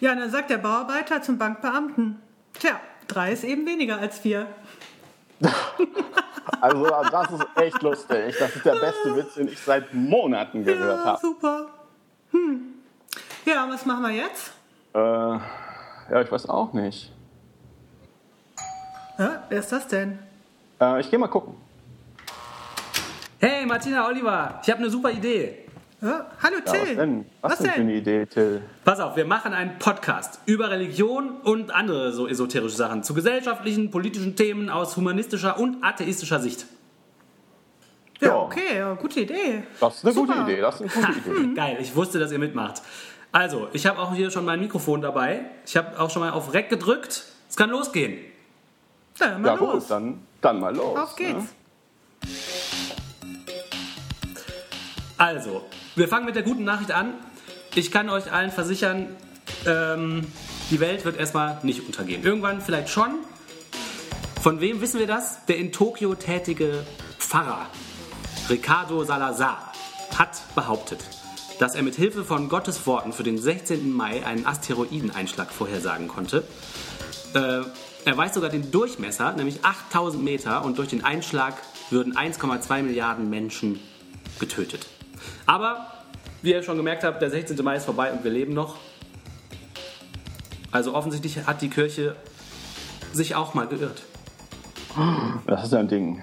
Ja, und dann sagt der Bauarbeiter zum Bankbeamten, tja, drei ist eben weniger als vier. Also das ist echt lustig. Das ist der beste Witz, den ich seit Monaten gehört Ja, habe. super. Hm. Ja, was machen wir jetzt? Äh, ja, ich weiß auch nicht. Ja, wer ist das denn? Äh, ich gehe mal gucken. Hey, Martina, Oliver, ich habe eine super Idee. Ja, hallo Ja, was Till. denn? Was, Was denn für denn? eine Idee, Till? Pass auf, wir machen einen Podcast über Religion und andere so esoterische Sachen zu gesellschaftlichen, politischen Themen aus humanistischer und atheistischer Sicht. Ja, Ja. okay, ja, gute Idee. Das ist eine Super. gute Idee. Das ist eine gute Idee. Geil, ich wusste, dass ihr mitmacht. Also, ich habe auch hier schon mein Mikrofon dabei. Ich habe auch schon mal auf Rec gedrückt. Es kann losgehen. Ja, mal Ja los. gut, dann, dann mal los. Auf geht's. Ne? Also, wir fangen mit der guten Nachricht an. Ich kann euch allen versichern, ähm, die Welt wird erstmal nicht untergehen. Irgendwann vielleicht schon. Von wem wissen wir das? Der in Tokio tätige Pfarrer Ricardo Salazar hat behauptet, dass er mit Hilfe von Gottes Worten für den 16. Mai einen Asteroideneinschlag vorhersagen konnte. Äh, er weiß sogar den Durchmesser, nämlich 8000 Meter, und durch den Einschlag würden 1,2 Milliarden Menschen getötet. Aber, wie ihr schon gemerkt habt, der 16. Mai ist vorbei und wir leben noch. Also offensichtlich hat die Kirche sich auch mal geirrt. Das ist ein Ding.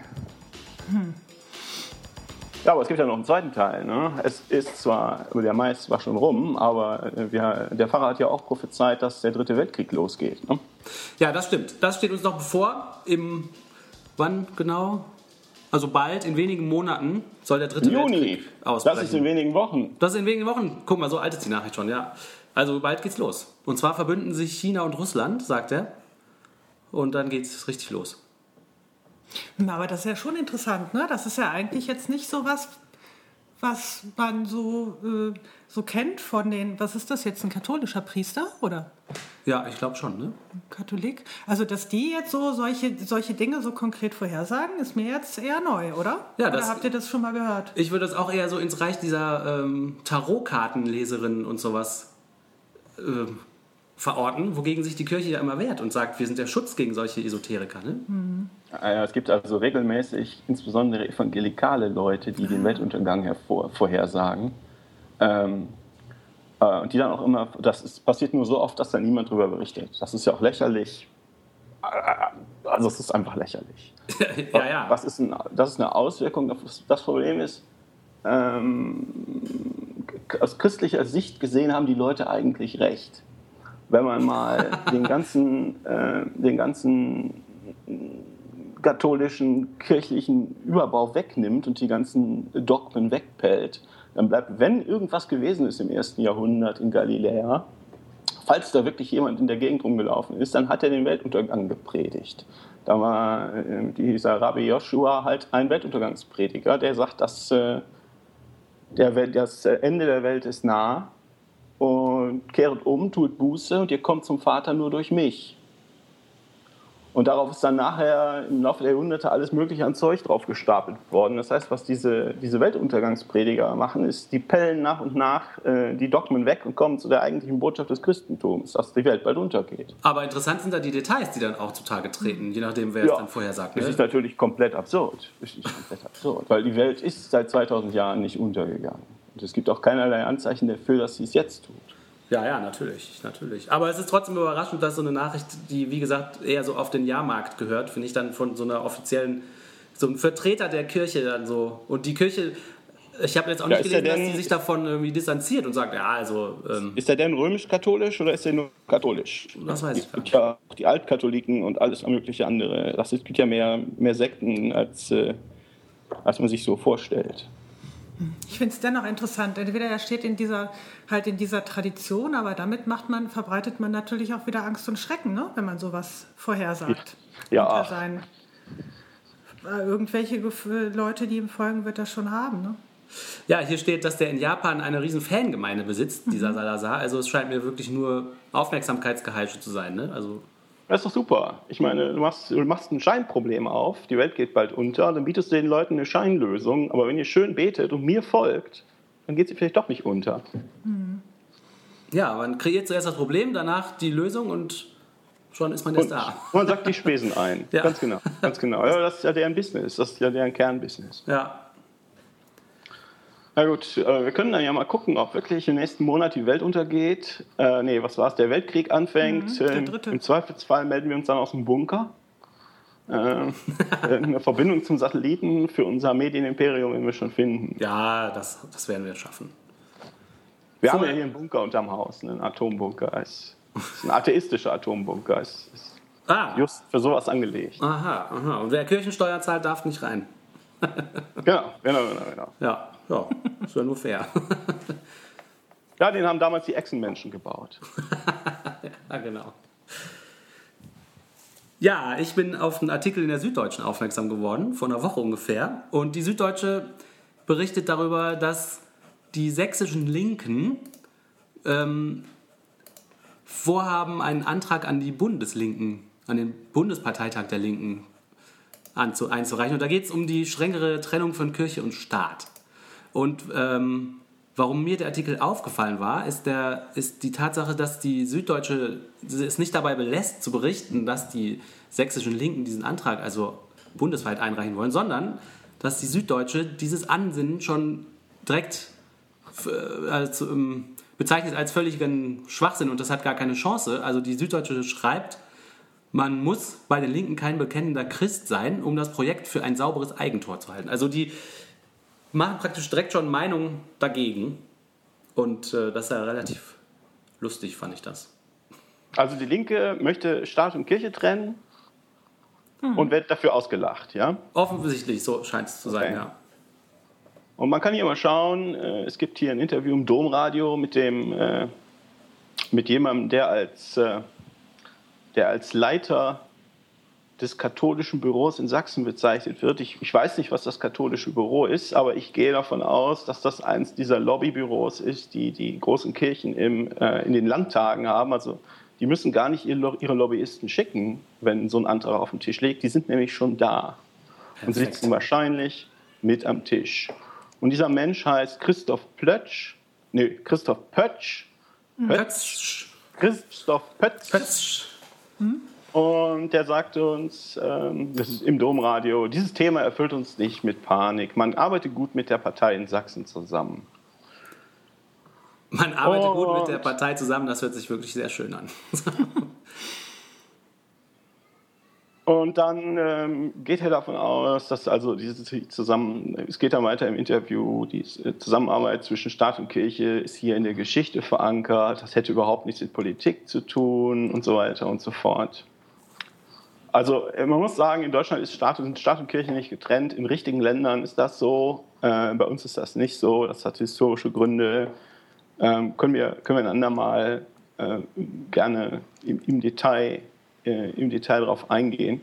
Ja, aber es gibt ja noch einen zweiten Teil. Ne? Es ist zwar, der Mai ist zwar schon rum, aber äh, wir, der Pfarrer hat ja auch prophezeit, dass der dritte Weltkrieg losgeht. Ne? Ja, das stimmt. Das steht uns noch bevor. Im wann genau? Also bald, in wenigen Monaten, soll der dritte Juni, Weltkrieg ausbrechen. das ist in wenigen Wochen. Das ist in wenigen Wochen. Guck mal, so alt ist die Nachricht schon, ja. Also bald geht's los. Und zwar verbünden sich China und Russland, sagt er. Und dann geht's richtig los. Na, aber das ist ja schon interessant, ne? Das ist ja eigentlich jetzt nicht so was, was man so, äh, so kennt von den, was ist das jetzt, ein katholischer Priester oder Ja, ich glaube schon, ne? Katholik? Also, dass die jetzt so solche, solche Dinge so konkret vorhersagen, ist mir jetzt eher neu, oder? Ja, oder das- habt ihr das schon mal gehört? Ich würde das auch eher so ins Reich dieser ähm, Tarotkartenleserinnen und sowas ähm, verorten, wogegen sich die Kirche ja immer wehrt und sagt, wir sind der Schutz gegen solche Esoteriker. Ne? Äh, Es gibt also regelmäßig, insbesondere evangelikale Leute, die den Weltuntergang hervor, vorhersagen. Ähm, äh, und die dann auch immer, das ist, passiert nur so oft, dass da niemand drüber berichtet. Das ist ja auch lächerlich. Äh, Also es ist einfach lächerlich. ja, ja. Was ist ein, das ist eine Auswirkung. Das- Das Problem ist, ähm, aus christlicher Sicht gesehen haben die Leute eigentlich recht. Wenn man mal den ganzen, äh, den ganzen katholischen kirchlichen Überbau wegnimmt und die ganzen Dogmen wegpellt, dann bleibt, wenn irgendwas gewesen ist im ersten Jahrhundert in Galiläa, falls da wirklich jemand in der Gegend rumgelaufen ist, dann hat er den Weltuntergang gepredigt. Da war äh, dieser Rabbi Joshua halt ein Weltuntergangsprediger, der sagt, dass äh, der das Ende der Welt ist nah und kehrt um, tut Buße und ihr kommt zum Vater nur durch mich. Und darauf ist dann nachher im Laufe der Jahrhunderte alles Mögliche an Zeug drauf gestapelt worden. Das heißt, was diese, diese Weltuntergangsprediger machen, ist, die pellen nach und nach äh, die Dogmen weg und kommen zu der eigentlichen Botschaft des Christentums, dass die Welt bald untergeht. Aber interessant sind da die Details, die dann auch zutage treten, je nachdem, wer es dann vorher sagt. Das Ne? ist natürlich komplett absurd. Das ist komplett absurd. Weil die Welt ist seit 2000 Jahren nicht untergegangen. Und es gibt auch keinerlei Anzeichen dafür, dass sie es jetzt tut. Ja, ja, natürlich, natürlich. Aber es ist trotzdem überraschend, dass so eine Nachricht, die wie gesagt eher so auf den Jahrmarkt gehört, finde ich dann von so einer offiziellen, so einem Vertreter der Kirche dann so. Und die Kirche, ich habe jetzt auch Ja, nicht gelesen, dass denn- sie sich davon irgendwie distanziert und sagt, ja, also, ähm, Ist er denn römisch-katholisch oder ist er nur katholisch? das weiß ich Es gibt nicht. ja auch die Altkatholiken und alles mögliche andere. Das ist, gibt ja mehr, mehr Sekten, als, äh, als man sich so vorstellt. Ich finde es dennoch interessant. Entweder er steht in dieser, halt in dieser Tradition, aber damit macht man, verbreitet man natürlich auch wieder Angst und Schrecken, ne? wenn man sowas vorhersagt. Ja. Unter seinen- Äh, Irgendwelche Leute, die ihm folgen, wird das schon haben. Ne? Ja, hier steht, dass der in Japan eine riesen Fangemeinde besitzt, dieser Salazar. Also es scheint mir wirklich nur Aufmerksamkeitsgeheische zu sein. Ne? Also Das ist doch super. Ich meine, du machst, du machst ein Scheinproblem auf, die Welt geht bald unter, dann bietest du den Leuten eine Scheinlösung, aber wenn ihr schön betet und mir folgt, dann geht sie vielleicht doch nicht unter. Ja, man kreiert zuerst das Problem, danach die Lösung und schon ist man erst Und da. man sagt die Spesen ein. Ja. Ganz genau. Ganz genau. Ja, das ist ja deren Business. Das ist ja deren Kernbusiness. Ja. Na gut, äh, wir können dann ja mal gucken, ob wirklich im nächsten Monat die Welt untergeht. Äh, nee, was war es? Der Weltkrieg anfängt. Mhm, der Ähm, dritte. Im Zweifelsfall melden wir uns dann aus dem Bunker. Äh, eine Verbindung zum Satelliten für unser Medienimperium werden wir schon finden. Ja, das, das werden wir schaffen. Wir haben Vorher- ja hier einen Bunker unterm Haus, einen Atombunker. Es ist ein atheistischer Atombunker. Es ist Ah, just für sowas angelegt. aha, aha. Und wer Kirchensteuer zahlt, darf nicht rein. Genau, genau, genau. genau. Ja, ja, ist ja nur fair. Ja, den haben damals die Echsenmenschen gebaut. ja, genau. Ja, ich bin auf einen Artikel in der Süddeutschen aufmerksam geworden, vor einer Woche ungefähr. Und die Süddeutsche berichtet darüber, dass die sächsischen Linken ähm, vorhaben, einen Antrag an die Bundeslinken, an den Bundesparteitag der Linken anzu, einzureichen. Und da geht es um die strengere Trennung von Kirche und Staat. Und ähm, warum mir der Artikel aufgefallen war, ist, der, ist die Tatsache, dass die Süddeutsche es nicht dabei belässt zu berichten, dass die sächsischen Linken diesen Antrag also bundesweit einreichen wollen, sondern dass die Süddeutsche dieses Ansinnen schon direkt äh, als, ähm, bezeichnet als völligen Schwachsinn und das hat gar keine Chance. Also die Süddeutsche schreibt, man muss bei den Linken kein bekennender Christ sein, um das Projekt für ein sauberes Eigentor zu halten. Also die machen praktisch direkt schon Meinung dagegen. Und äh, das ist ja relativ lustig, fand ich das. Also die Linke möchte Staat und Kirche trennen und wird dafür ausgelacht, ja? Offensichtlich, so scheint es zu sein, Okay. ja. Und man kann hier mal schauen, äh, es gibt hier ein Interview im Domradio mit dem äh, mit jemandem, der als äh, der als Leiter des katholischen Büros in Sachsen bezeichnet wird. Ich, ich weiß nicht, was das katholische Büro ist, aber ich gehe davon aus, dass das eins dieser Lobbybüros ist, die die großen Kirchen im, äh, in den Landtagen haben. Also die müssen gar nicht ihre Lobbyisten schicken, wenn so ein Antrag auf den Tisch liegt. Die sind nämlich schon da und Perfekt. sitzen wahrscheinlich mit am Tisch. Und dieser Mensch heißt Christoph Plötsch, nee, Christoph Pötsch, Pötzsch, Christoph Pötsch. Pötzsch. Und der sagte uns, ähm, das ist im Domradio, dieses Thema erfüllt uns nicht mit Panik. Man arbeitet gut mit der Partei in Sachsen zusammen. Man arbeitet gut mit Und- der Partei zusammen, das hört sich wirklich sehr schön an. Und dann ähm, geht er davon aus, dass also diese zusammen, es geht dann weiter im Interview, die äh, Zusammenarbeit zwischen Staat und Kirche ist hier in der Geschichte verankert, das hätte überhaupt nichts mit Politik zu tun und so weiter und so fort. Also äh, man muss sagen, in Deutschland ist Staat und, Staat und Kirche nicht getrennt, in richtigen Ländern ist das so, äh, bei uns ist das nicht so, das hat historische Gründe, ähm, können, wir, können wir ein andermal äh, gerne im, im Detail äh, im Detail darauf eingehen,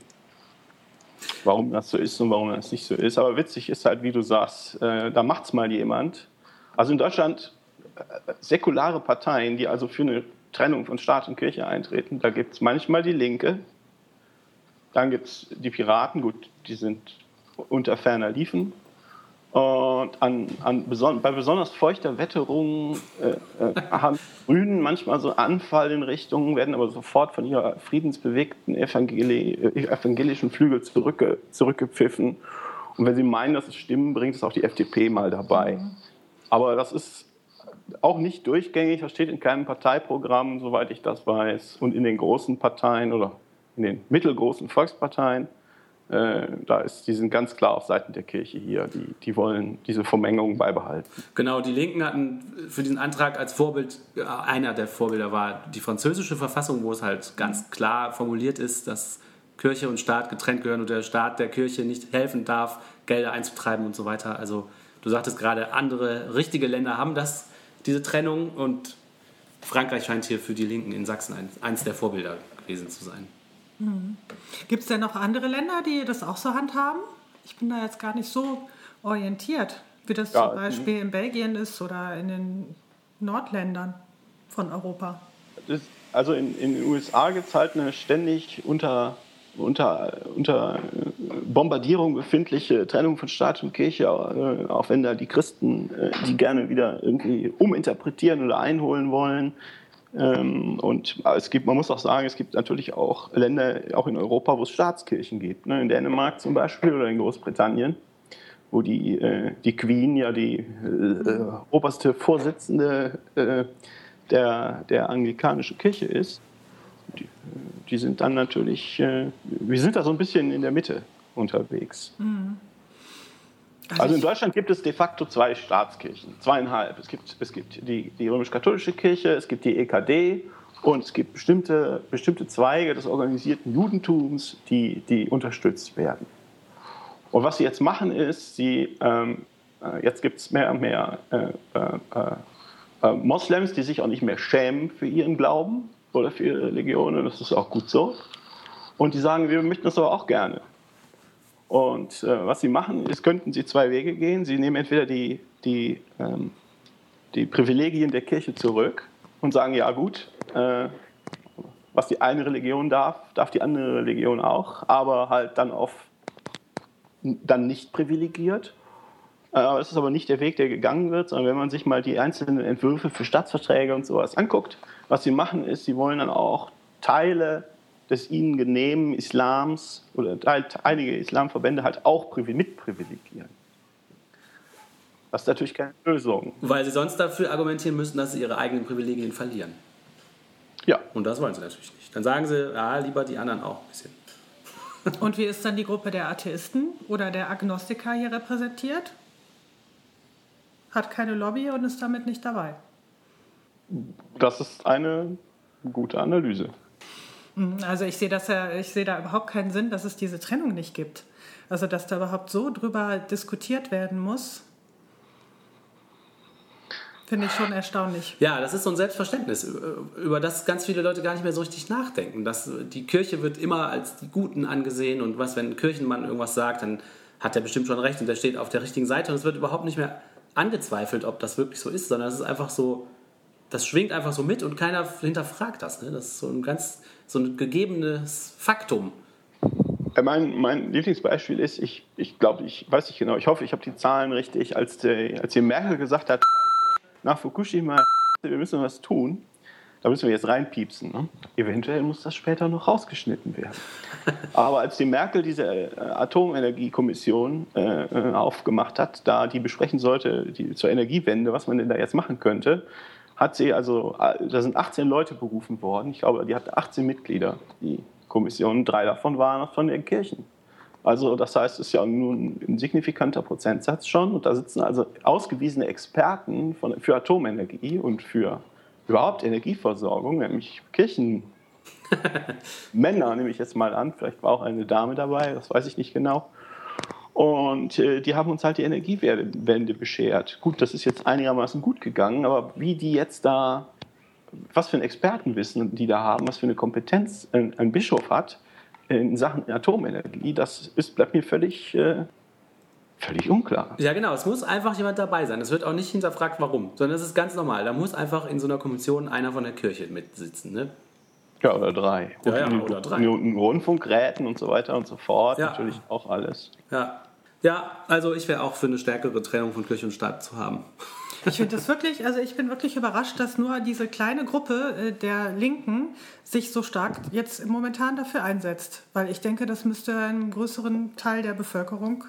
warum das so ist und warum das nicht so ist. Aber witzig ist halt, wie du sagst, äh, da macht es mal jemand. Also in Deutschland äh, säkulare Parteien, die also für eine Trennung von Staat und Kirche eintreten, da gibt es manchmal die Linke, dann gibt es die Piraten, gut, die sind unter ferner Liefen. Und an, an beson bei besonders feuchter Wetterung äh, äh, haben Grünen manchmal so Anfall in Richtungen, werden aber sofort von ihrer friedensbewegten evangeli äh, evangelischen Flügel zurückge zurückgepfiffen. Und wenn sie meinen, dass es Stimmen bringt, ist auch die FDP mal dabei. Aber das ist auch nicht durchgängig, das steht in keinem Parteiprogramm, soweit ich das weiß. Und in den großen Parteien oder in den mittelgroßen Volksparteien äh, da ist, die sind ganz klar auf Seiten der Kirche hier. Die, die wollen diese Vermengung beibehalten. Genau, die Linken hatten für diesen Antrag als Vorbild, äh, einer der Vorbilder war die französische Verfassung, wo es halt ganz klar formuliert ist, dass Kirche und Staat getrennt gehören und der Staat der Kirche nicht helfen darf, Gelder einzutreiben und so weiter. Also du sagtest gerade, andere richtige Länder haben das, diese Trennung und Frankreich scheint hier für die Linken in Sachsen ein, eins der Vorbilder gewesen zu sein. Gibt es denn noch andere Länder, die das auch so handhaben? Ich bin da jetzt gar nicht so orientiert, wie das Ja, zum Beispiel in Belgien ist oder in den Nordländern von Europa. Also in, in den USA gibt es halt eine ständig unter, unter, unter Bombardierung befindliche Trennung von Staat und Kirche, äh, auch wenn da die Christen äh, die gerne wieder irgendwie uminterpretieren oder einholen wollen. Ähm, und es gibt, man muss auch sagen, es gibt natürlich auch Länder, auch in Europa, wo es Staatskirchen gibt. Ne? In Dänemark zum Beispiel oder in Großbritannien, wo die, äh, die Queen ja die äh, oberste Vorsitzende äh, der, der anglikanischen Kirche ist. Die, die sind dann natürlich, äh, wir sind da so ein bisschen in der Mitte unterwegs. Mhm. Also, also in Deutschland gibt es de facto zwei Staatskirchen, zweieinhalb. Es gibt, es gibt die, die römisch-katholische Kirche, es gibt die EKD und es gibt bestimmte, bestimmte Zweige des organisierten Judentums, die, die unterstützt werden. Und was sie jetzt machen ist, sie, ähm, äh, jetzt gibt es mehr und mehr äh, äh, äh, Moslems, die sich auch nicht mehr schämen für ihren Glauben oder für ihre Religion und das ist auch gut so. Und die sagen, wir möchten das aber auch gerne. Und äh, was sie machen, ist, könnten sie zwei Wege gehen. Sie nehmen entweder die, die, ähm, die Privilegien der Kirche zurück und sagen, ja gut, äh, was die eine Religion darf, darf die andere Religion auch, aber halt dann auf dann nicht privilegiert. Äh, das ist aber nicht der Weg, der gegangen wird, sondern wenn man sich mal die einzelnen Entwürfe für Staatsverträge und sowas anguckt, was sie machen ist, sie wollen dann auch Teile des ihnen genehmen Islams oder halt einige Islamverbände halt auch mitprivilegieren. Das ist natürlich keine Lösung. Weil sie sonst dafür argumentieren müssen, dass sie ihre eigenen Privilegien verlieren. Ja. Und das wollen sie natürlich nicht. Dann sagen sie, ja, lieber die anderen auch ein bisschen. Und wie ist dann die Gruppe der Atheisten oder der Agnostiker hier repräsentiert? Hat keine Lobby und ist damit nicht dabei. Das ist eine gute Analyse. Mhm, also ich sehe das ja, ich sehe da überhaupt keinen Sinn, dass es diese Trennung nicht gibt. Also dass da überhaupt so drüber diskutiert werden muss. Finde ich schon erstaunlich. Ja, das ist so ein Selbstverständnis, über das ganz viele Leute gar nicht mehr so richtig nachdenken. Dass die Kirche wird immer als die Guten angesehen und was, wenn ein Kirchenmann irgendwas sagt, dann hat er bestimmt schon recht und der steht auf der richtigen Seite und es wird überhaupt nicht mehr angezweifelt, ob das wirklich so ist, sondern es ist einfach so, das schwingt einfach so mit und keiner hinterfragt das. Ne? Das ist so ein ganz so ein gegebenes Faktum. Äh, mein, mein Lieblingsbeispiel ist, ich, ich glaube, ich weiß nicht genau, ich hoffe, ich habe die Zahlen richtig, als, die, als die Merkel gesagt hat, nach Fukushima, wir müssen was tun, da müssen wir jetzt reinpiepsen. Ne? Eventuell muss das später noch rausgeschnitten werden. Aber als die Merkel diese äh, Atomenergiekommission äh, äh, aufgemacht hat, da die besprechen sollte die, zur Energiewende, was man denn da jetzt machen könnte, hat sie also, da sind 18 Leute berufen worden. Ich glaube, die hatte 18 Mitglieder, die Kommission. Drei davon waren von den Kirchen. Also das heißt, es ist ja nur ein signifikanter Prozentsatz schon. Und da sitzen also ausgewiesene Experten von, für Atomenergie und für überhaupt Energieversorgung, nämlich Kirchenmänner, nehme ich jetzt mal an. Vielleicht war auch eine Dame dabei, das weiß ich nicht genau. Und äh, die haben uns halt die Energiewende beschert. Gut, das ist jetzt einigermaßen gut gegangen, aber wie die jetzt da, was für ein Expertenwissen die da haben, was für eine Kompetenz ein, ein Bischof hat in Sachen Atomenergie, das ist, bleibt mir völlig, äh, völlig unklar. Ja, genau. Es muss einfach jemand dabei sein. Es wird auch nicht hinterfragt, warum, sondern es ist ganz normal. Da muss einfach in so einer Kommission einer von der Kirche mitsitzen. Ne? Ja, oder drei. Ja, ja, oder drei. Rundfunkräten und so weiter und so fort. Ja. Natürlich auch alles. Ja. Ja, also ich wäre auch für eine stärkere Trennung von Kirche und Staat zu haben. Ich finde das wirklich, also ich bin wirklich überrascht, dass nur diese kleine Gruppe äh, der Linken sich so stark jetzt momentan dafür einsetzt. Weil ich denke, das müsste einem größeren Teil der Bevölkerung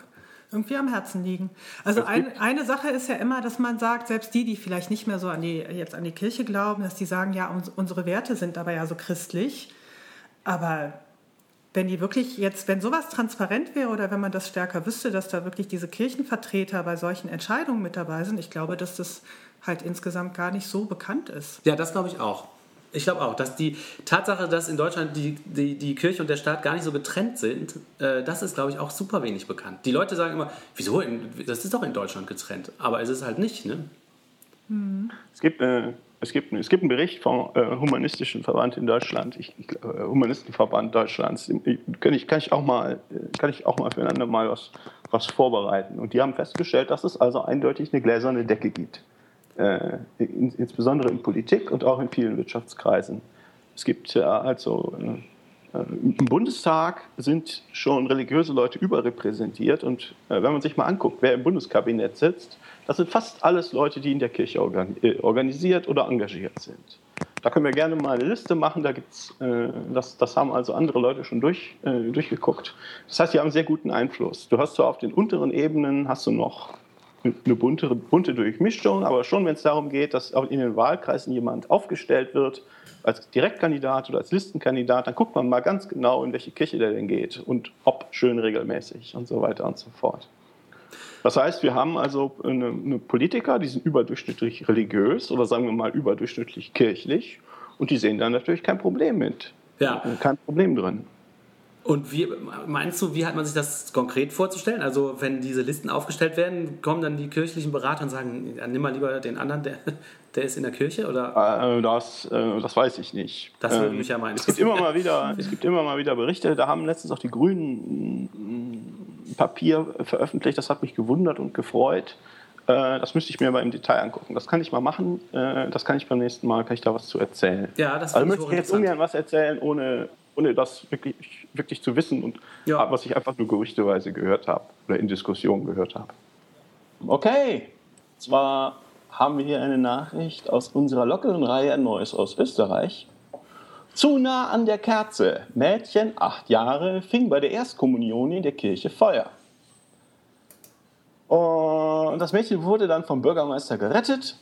irgendwie am Herzen liegen. Also ein, eine Sache ist ja immer, dass man sagt, selbst die, die vielleicht nicht mehr so an die, jetzt an die Kirche glauben, dass die sagen, ja, unsere Werte sind aber ja so christlich. Aber wenn die wirklich jetzt, wenn sowas transparent wäre oder wenn man das stärker wüsste, dass da wirklich diese Kirchenvertreter bei solchen Entscheidungen mit dabei sind, ich glaube, dass das halt insgesamt gar nicht so bekannt ist. Ja, das glaube ich auch. Ich glaube auch, dass die Tatsache, dass in Deutschland die, die, die Kirche und der Staat gar nicht so getrennt sind, äh, das ist, glaube ich, auch super wenig bekannt. Die Leute sagen immer, wieso, in, das ist doch in Deutschland getrennt. Aber es ist halt nicht, ne? Mhm. Es gibt äh, es gibt, es gibt einen Bericht vom äh, Humanistischen Verband in Deutschland, ich, äh, Humanistenverband Deutschlands. Kann ich, kann, ich auch mal, kann ich auch mal füreinander mal was, was vorbereiten. Und die haben festgestellt, dass es also eindeutig eine gläserne Decke gibt. Äh, in, insbesondere in Politik und auch in vielen Wirtschaftskreisen. Es gibt ja also äh, im Bundestag sind schon religiöse Leute überrepräsentiert und äh, wenn man sich mal anguckt, wer im Bundeskabinett sitzt, das sind fast alles Leute, die in der Kirche organisiert oder engagiert sind. da können wir gerne mal eine Liste machen. Da gibt's, das, das haben also andere Leute schon durch, durchgeguckt. Das heißt, die haben sehr guten Einfluss. Du hast zwar auf den unteren Ebenen hast du noch eine bunte, bunte Durchmischung, aber schon wenn es darum geht, dass auch in den Wahlkreisen jemand aufgestellt wird als Direktkandidat oder als Listenkandidat, dann guckt man mal ganz genau, in welche Kirche der denn geht und ob schön regelmäßig und so weiter und so fort. Das heißt, wir haben also eine, eine Politiker, die sind überdurchschnittlich religiös oder sagen wir mal überdurchschnittlich kirchlich und die sehen da natürlich kein Problem mit. Ja. Kein Problem drin. Und wie meinst du, wie hat man sich das konkret vorzustellen? Also wenn diese Listen aufgestellt werden, kommen dann die kirchlichen Berater und sagen, ja, nimm mal lieber den anderen, der, der ist in der Kirche? Oder? Äh, das, äh, das weiß ich nicht. Das würde mich ja meinen. Es gibt, immer mal wieder, es gibt immer mal wieder Berichte, da haben letztens auch die Grünen ein Papier veröffentlicht, das hat mich gewundert und gefreut. Äh, das müsste ich mir aber im Detail angucken. Das kann ich mal machen. Das kann ich beim nächsten Mal, kann ich da was zu erzählen. Ja, das also möchte ich jetzt ungern was erzählen, ohne, ohne das wirklich, wirklich zu wissen und Ja. was ich einfach nur gerüchteweise gehört habe oder in Diskussionen gehört habe. Okay, zwar haben wir hier eine Nachricht aus unserer lockeren Reihe Neues aus Österreich. Zu nah an der Kerze. Mädchen, acht Jahre, fing bei der Erstkommunion in der Kirche Feuer. Und das Mädchen wurde dann vom Bürgermeister gerettet.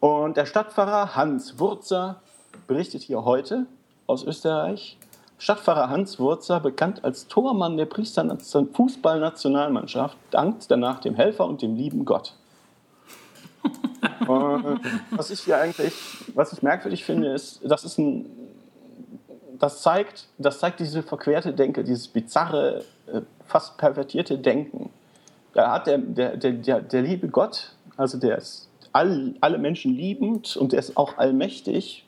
Und der Stadtpfarrer Hans Wurzer berichtet hier heute aus Österreich. Stadtpfarrer Hans Wurzer, bekannt als Tormann der Priester Fußballnationalmannschaft, dankt danach dem Helfer und dem lieben Gott. Was ich hier eigentlich, was ich merkwürdig finde, ist, das ist ein, das zeigt, das zeigt diese verquerte Denke, dieses bizarre, äh, fast pervertierte Denken. Da hat der, der, der, der, der liebe Gott, also der ist all, alle Menschen liebend und der ist auch allmächtig.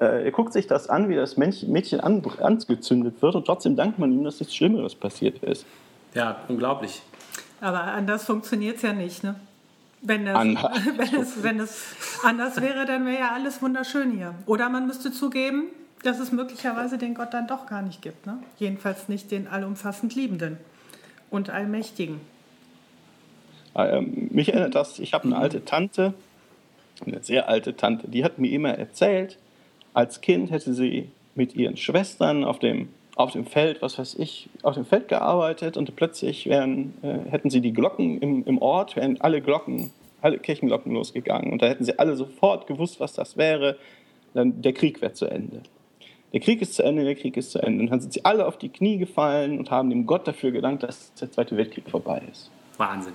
Äh, er guckt sich das an, wie das Mädchen an, angezündet wird und trotzdem dankt man ihm, dass nichts Schlimmeres passiert ist. Ja, unglaublich. Aber anders funktioniert es ja nicht, ne? Wenn das, Anders. wenn, es, wenn es anders wäre, dann wäre ja alles wunderschön hier. Oder man müsste zugeben, dass es möglicherweise den Gott dann doch gar nicht gibt. Ne? Jedenfalls nicht den allumfassend Liebenden und Allmächtigen. Ähm, mich erinnert das, ich habe eine alte Tante, eine sehr alte Tante, die hat mir immer erzählt, als Kind hätte sie mit ihren Schwestern auf dem, auf dem Feld, was weiß ich, auf dem Feld gearbeitet und plötzlich wären, äh, hätten sie die Glocken im, im Ort, wären alle Glocken, alle Kirchenglocken losgegangen und da hätten sie alle sofort gewusst, was das wäre, dann der Krieg wäre zu Ende. Der Krieg ist zu Ende, der Krieg ist zu Ende. Und dann sind sie alle auf die Knie gefallen und haben dem Gott dafür gedankt, dass der Zweite Weltkrieg vorbei ist. Wahnsinn.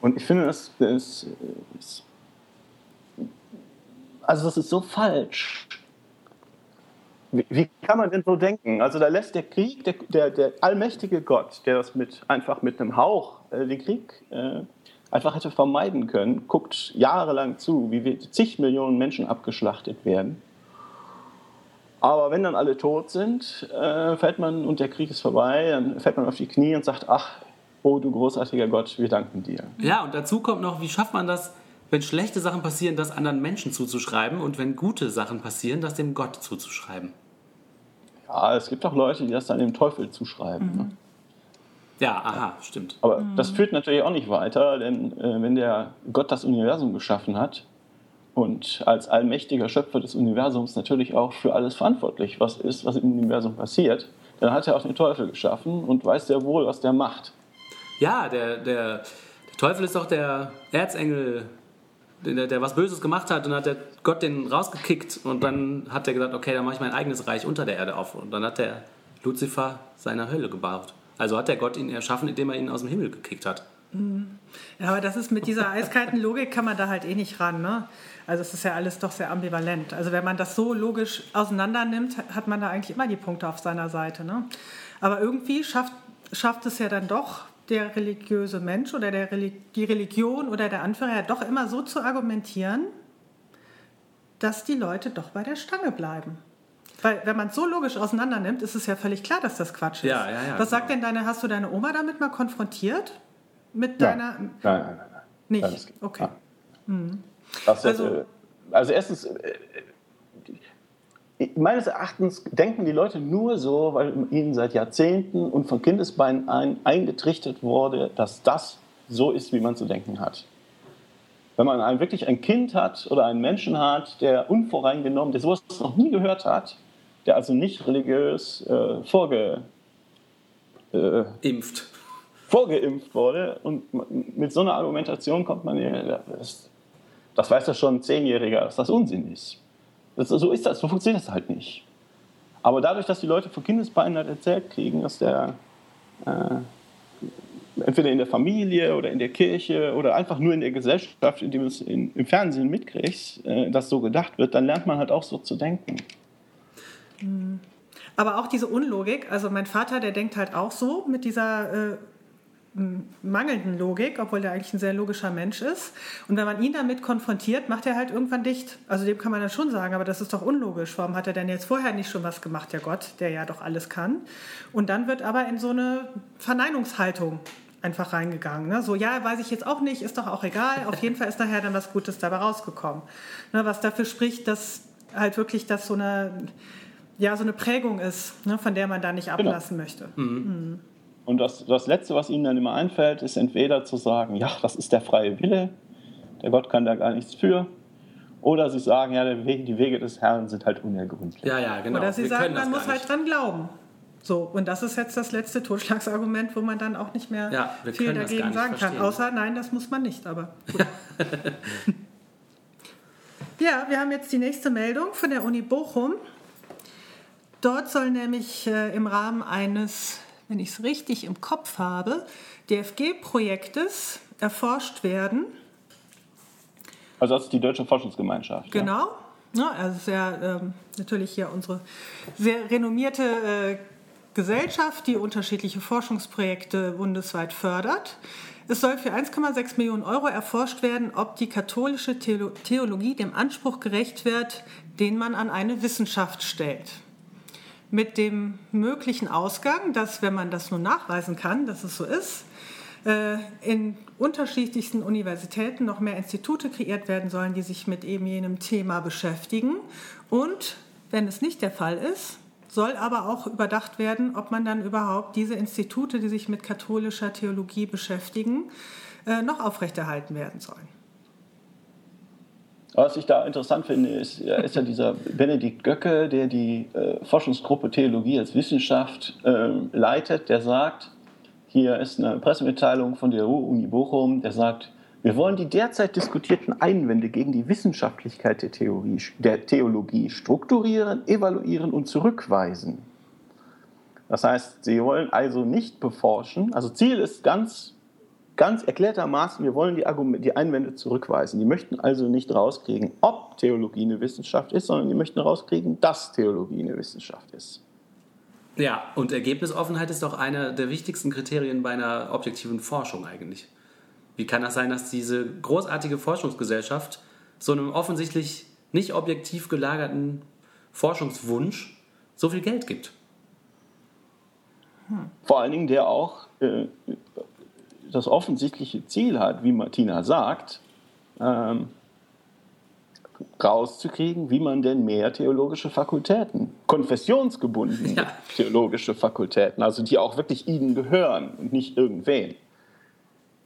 Und ich finde, das ist, also das ist so falsch. Wie, kann man denn so denken? Also da lässt der Krieg, der, der, der allmächtige Gott, der das mit einfach mit einem Hauch äh, den Krieg äh, einfach hätte vermeiden können, guckt jahrelang zu, wie zig Millionen Menschen abgeschlachtet werden. Aber wenn dann alle tot sind, äh, fällt man und der Krieg ist vorbei, dann fällt man auf die Knie und sagt, ach, oh du großartiger Gott, wir danken dir. Ja, und dazu kommt noch, wie schafft man das, wenn schlechte Sachen passieren, das anderen Menschen zuzuschreiben und wenn gute Sachen passieren, das dem Gott zuzuschreiben. Ja, es gibt auch Leute, die das dann dem Teufel zuschreiben. Ne? Ja, aha, stimmt. Aber das führt natürlich auch nicht weiter, denn äh, wenn der Gott das Universum geschaffen hat und als allmächtiger Schöpfer des Universums natürlich auch für alles verantwortlich, was ist, was im Universum passiert, dann hat er auch den Teufel geschaffen und weiß sehr wohl, was der macht. Ja, der, der, der Teufel ist doch der Erzengel, der, der was Böses gemacht hat und hat der Gott den rausgekickt und dann hat er gesagt, okay, dann mache ich mein eigenes Reich unter der Erde auf. Und dann hat der Luzifer seine Hölle gebaut. Also hat der Gott ihn erschaffen, indem er ihn aus dem Himmel gekickt hat. Ja, aber das ist mit dieser eiskalten Logik kann man da halt eh nicht ran. Ne? Also es ist ja alles doch sehr ambivalent. Also wenn man das so logisch auseinander nimmt, hat man da eigentlich immer die Punkte auf seiner Seite. Ne? Aber irgendwie schafft, schafft es ja dann doch der religiöse Mensch oder der die Religion oder der Anführer ja doch immer so zu argumentieren, dass die Leute doch bei der Stange bleiben. Weil wenn man es so logisch auseinander nimmt, ist es ja völlig klar, dass das Quatsch ist. Ja, ja, ja, Was sagt genau. denn deine, hast du deine Oma damit mal konfrontiert? Mit Nein. deiner, Nein, nein, nein. nein. nicht? Nein, okay. Das Also- also, also erstens, äh, meines Erachtens denken die Leute nur so, weil ihnen seit Jahrzehnten und von Kindesbeinen ein, eingetrichtert wurde, dass das so ist, wie man zu denken hat. Wenn man ein, wirklich ein Kind hat oder einen Menschen hat, der unvoreingenommen, der sowas noch nie gehört hat, der also nicht religiös äh, vorge, äh, Impft. vorgeimpft wurde und mit so einer Argumentation kommt man, das, das weiß ja schon ein Zehnjähriger, dass das Unsinn ist. Das, so ist das, so funktioniert das halt nicht. Aber dadurch, dass die Leute von Kindesbeinen halt erzählt kriegen, dass der äh, entweder in der Familie oder in der Kirche oder einfach nur in der Gesellschaft, indem es in, im Fernsehen mitkriegt, äh, dass so gedacht wird, dann lernt man halt auch so zu denken. Aber auch diese Unlogik, also mein Vater, der denkt halt auch so mit dieser äh, mangelnden Logik, obwohl der eigentlich ein sehr logischer Mensch ist. Und wenn man ihn damit konfrontiert, macht er halt irgendwann dicht. Also dem kann man dann schon sagen, aber das ist doch unlogisch. Warum hat er denn jetzt vorher nicht schon was gemacht, der Gott, der ja doch alles kann? Und dann wird aber in so eine Verneinungshaltung einfach reingegangen. Ne? So, ja, weiß ich jetzt auch nicht, ist doch auch egal. Auf jeden Fall ist nachher dann was Gutes dabei rausgekommen. Ne, was dafür spricht, dass halt wirklich das so eine, ja, so eine Prägung ist, ne, von der man da nicht ablassen genau. möchte. Mhm. Mhm. Und das, das Letzte, was ihnen dann immer einfällt, ist entweder zu sagen, ja, das ist der freie Wille, der Gott kann da gar nichts für. Oder sie sagen, ja, die Wege des Herrn sind halt unergründlich. Ja, ja, genau. Oder sie Wir sagen, man muss halt dran glauben. So, und das ist jetzt das letzte Totschlagsargument, wo man dann auch nicht mehr ja, viel dagegen sagen kann. Außer, nein, das muss man nicht, aber gut. ja, wir haben jetzt die nächste Meldung von der Uni Bochum. Dort soll nämlich äh, im Rahmen eines wenn ich es richtig im Kopf habe, DFG-Projektes erforscht werden. Also das ist die Deutsche Forschungsgemeinschaft. Genau. Ja, also sehr ähm, natürlich hier unsere sehr renommierte äh, Gesellschaft, die unterschiedliche Forschungsprojekte bundesweit fördert. Es soll für 1,6 Millionen Euro erforscht werden, ob die katholische Theologie dem Anspruch gerecht wird, den man an eine Wissenschaft stellt mit dem möglichen Ausgang, dass, wenn man das nur nachweisen kann, dass es so ist, äh, in unterschiedlichsten Universitäten noch mehr Institute kreiert werden sollen, die sich mit eben jenem Thema beschäftigen. Und wenn es nicht der Fall ist, soll aber auch überdacht werden, ob man dann überhaupt diese Institute, die sich mit katholischer Theologie beschäftigen, äh, noch aufrechterhalten werden sollen. Was ich da interessant finde, ist, ist ja dieser Benedikt Göcke, der die äh, Forschungsgruppe Theologie als Wissenschaft äh, leitet, der sagt, hier ist eine Pressemitteilung von der Uni Bochum, der sagt, wir wollen die derzeit diskutierten Einwände gegen die Wissenschaftlichkeit der, Theorie, der Theologie strukturieren, evaluieren und zurückweisen. Das heißt, sie wollen also nicht beforschen. Also Ziel ist ganz ganz erklärtermaßen, wir wollen die, Argumente, die Einwände zurückweisen. Die möchten also nicht rauskriegen, ob Theologie eine Wissenschaft ist, sondern die möchten rauskriegen, dass Theologie eine Wissenschaft ist. Ja, und Ergebnisoffenheit ist doch einer der wichtigsten Kriterien bei einer objektiven Forschung eigentlich. Wie kann das sein, dass diese großartige Forschungsgesellschaft so einem offensichtlich nicht objektiv gelagerten Forschungswunsch so viel Geld gibt? Hm. Vor allen Dingen der auch äh, das offensichtliche Ziel hat, wie Martina sagt, ähm, rauszukriegen, wie man denn mehr theologische Fakultäten, konfessionsgebundene ja. theologische Fakultäten, also die auch wirklich ihnen gehören und nicht irgendwen,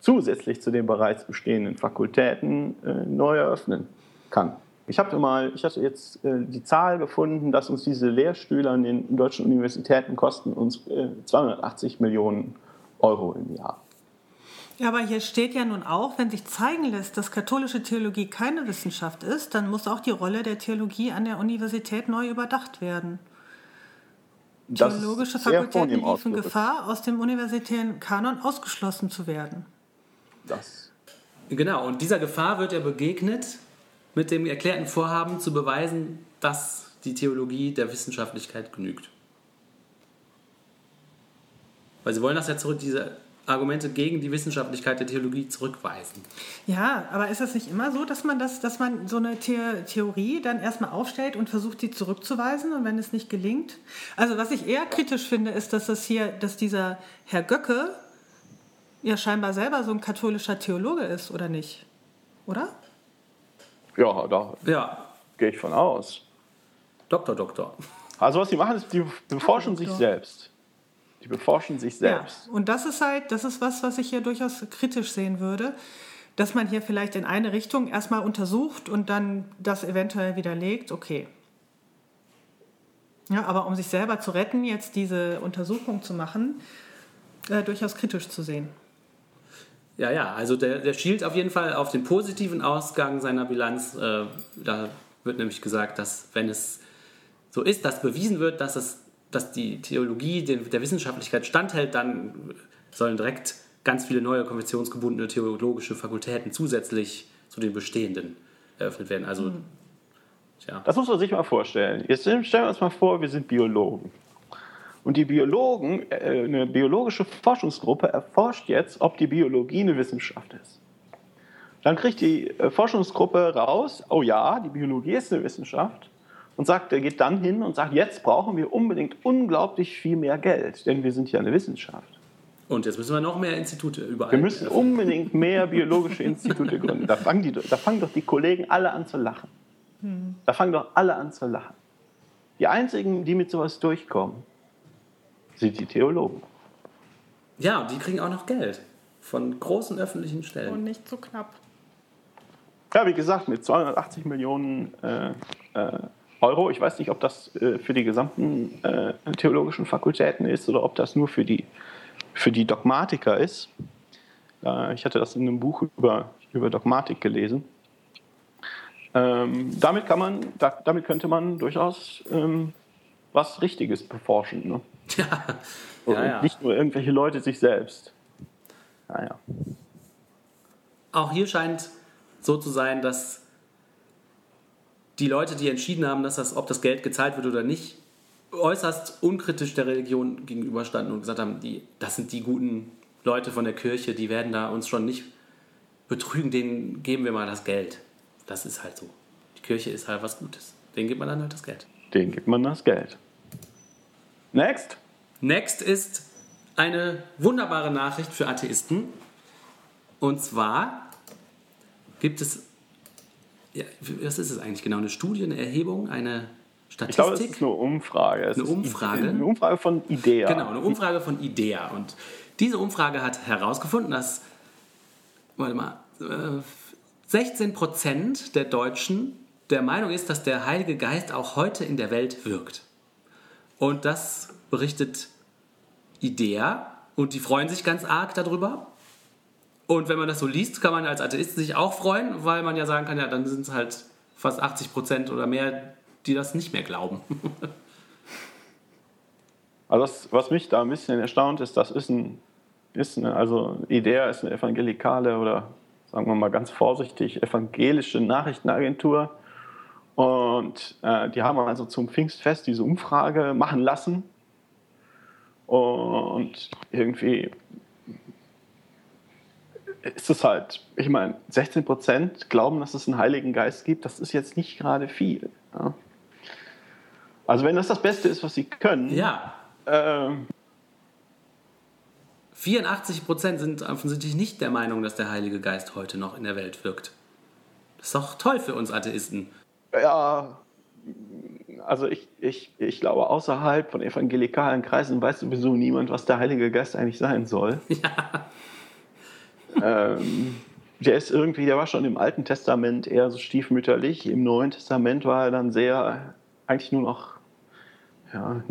zusätzlich zu den bereits bestehenden Fakultäten äh, neu eröffnen kann. Ich habe mal, ich hatte jetzt äh, die Zahl gefunden, dass uns diese Lehrstühle an den deutschen Universitäten kosten uns äh, 280 Millionen Euro im Jahr. Ja, aber hier steht ja nun auch, wenn sich zeigen lässt, dass katholische Theologie keine Wissenschaft ist, dann muss auch die Rolle der Theologie an der Universität neu überdacht werden. Das Theologische Fakultäten liefen Gefahr, aus dem universitären Kanon ausgeschlossen zu werden. Das. Genau, und dieser Gefahr wird er begegnet mit dem erklärten Vorhaben zu beweisen, dass die Theologie der Wissenschaftlichkeit genügt. Weil sie wollen das ja zurück, diese Argumente gegen die Wissenschaftlichkeit der Theologie zurückweisen. Ja, aber ist es nicht immer so, dass man das, dass man so eine The Theorie dann erstmal aufstellt und versucht, sie zurückzuweisen und wenn es nicht gelingt? Also was ich eher kritisch finde, ist, dass das hier, dass dieser Herr Göcke ja scheinbar selber so ein katholischer Theologe ist, oder nicht? Oder? Ja, da ja. gehe ich von aus. Doktor, Doktor. Also was sie machen, ist, die beforschen sich selbst. Die beforschen sich selbst. Ja, und das ist halt, das ist was, was ich hier durchaus kritisch sehen würde. dass man hier vielleicht in eine Richtung erstmal untersucht und dann das eventuell widerlegt, okay. Ja, aber um sich selber zu retten, jetzt diese Untersuchung zu machen, äh, durchaus kritisch zu sehen. Ja, ja, also der, der schielt auf jeden Fall auf den positiven Ausgang seiner Bilanz. Äh, da wird nämlich gesagt, dass wenn es so ist, dass bewiesen wird, dass, es, dass die Theologie der Wissenschaftlichkeit standhält, dann sollen direkt ganz viele neue konventionsgebundene theologische Fakultäten zusätzlich zu den bestehenden eröffnet werden. Also, mhm. ja. Das muss man sich mal vorstellen. Jetzt stellen wir uns mal vor, wir sind Biologen. Und die Biologen, äh, eine biologische Forschungsgruppe erforscht jetzt, ob die Biologie eine Wissenschaft ist. Dann kriegt die äh, Forschungsgruppe raus, oh ja, die Biologie ist eine Wissenschaft. Und sagt, er geht dann hin und sagt, jetzt brauchen wir unbedingt unglaublich viel mehr Geld, denn wir sind ja eine Wissenschaft. Und jetzt müssen wir noch mehr Institute überall. Wir müssen unbedingt mehr biologische Institute gründen. Da fangen, die, da fangen doch die Kollegen alle an zu lachen. Da fangen doch alle an zu lachen. Die einzigen, die mit sowas durchkommen, sind die Theologen. Ja, und die kriegen auch noch Geld von großen öffentlichen Stellen. Und nicht zu knapp. Ja, wie gesagt, mit 280 Millionen äh, äh, Euro. Ich weiß nicht, ob das äh, für die gesamten äh, theologischen Fakultäten ist oder ob das nur für die für die Dogmatiker ist. ich hatte das in einem Buch über, über Dogmatik gelesen. Ähm, damit, kann man, da, damit könnte man durchaus ähm, was Richtiges beforschen. Ne? Ja. ja, ja. Nicht nur irgendwelche Leute sich selbst. Naja. Auch hier scheint so zu sein, dass die Leute, die entschieden haben, dass das, ob das Geld gezahlt wird oder nicht, äußerst unkritisch der Religion gegenüberstanden und gesagt haben, die, das sind die guten Leute von der Kirche, die werden da uns schon nicht betrügen, denen geben wir mal das Geld. Das ist halt so. Die Kirche ist halt was Gutes. Denen gibt man dann halt das Geld. Denen gibt man das Geld. Next. Next ist eine wunderbare Nachricht für Atheisten. Und zwar gibt es, ja, was ist es eigentlich genau? Eine Studie, eine Erhebung, eine Statistik? Ich glaube, es ist eine Umfrage. Es eine Umfrage? Eine Umfrage von IDEA. Genau, eine Umfrage von IDEA. Und diese Umfrage hat herausgefunden, dass, warte mal, 16 äh, Prozent der Deutschen der Meinung ist, dass der Heilige Geist auch heute in der Welt wirkt. Und das berichtet IDEA und die freuen sich ganz arg darüber. Und wenn man das so liest, kann man als Atheist sich auch freuen, weil man ja sagen kann, ja, dann sind es halt fast 80 Prozent oder mehr, die das nicht mehr glauben. also das, was mich da ein bisschen erstaunt ist, das ist ein, ist eine, also IDEA ist eine evangelikale oder sagen wir mal ganz vorsichtig evangelische Nachrichtenagentur. Und äh, die haben also zum Pfingstfest diese Umfrage machen lassen. Und irgendwie ist es halt, ich meine, 16 Prozent glauben, dass es einen Heiligen Geist gibt. Das ist jetzt nicht gerade viel. Ja. Also wenn das das Beste ist, was sie können. Ja. Ähm, 84 Prozent sind offensichtlich nicht der Meinung, dass der Heilige Geist heute noch in der Welt wirkt. Das ist doch toll für uns Atheisten. Ja, also ich, ich, ich glaube, außerhalb von evangelikalen Kreisen weiß sowieso niemand, was der Heilige Geist eigentlich sein soll. Ja. Ähm, der ist irgendwie, der war schon im Alten Testament eher so stiefmütterlich. Im Neuen Testament war er dann sehr, eigentlich nur noch ja,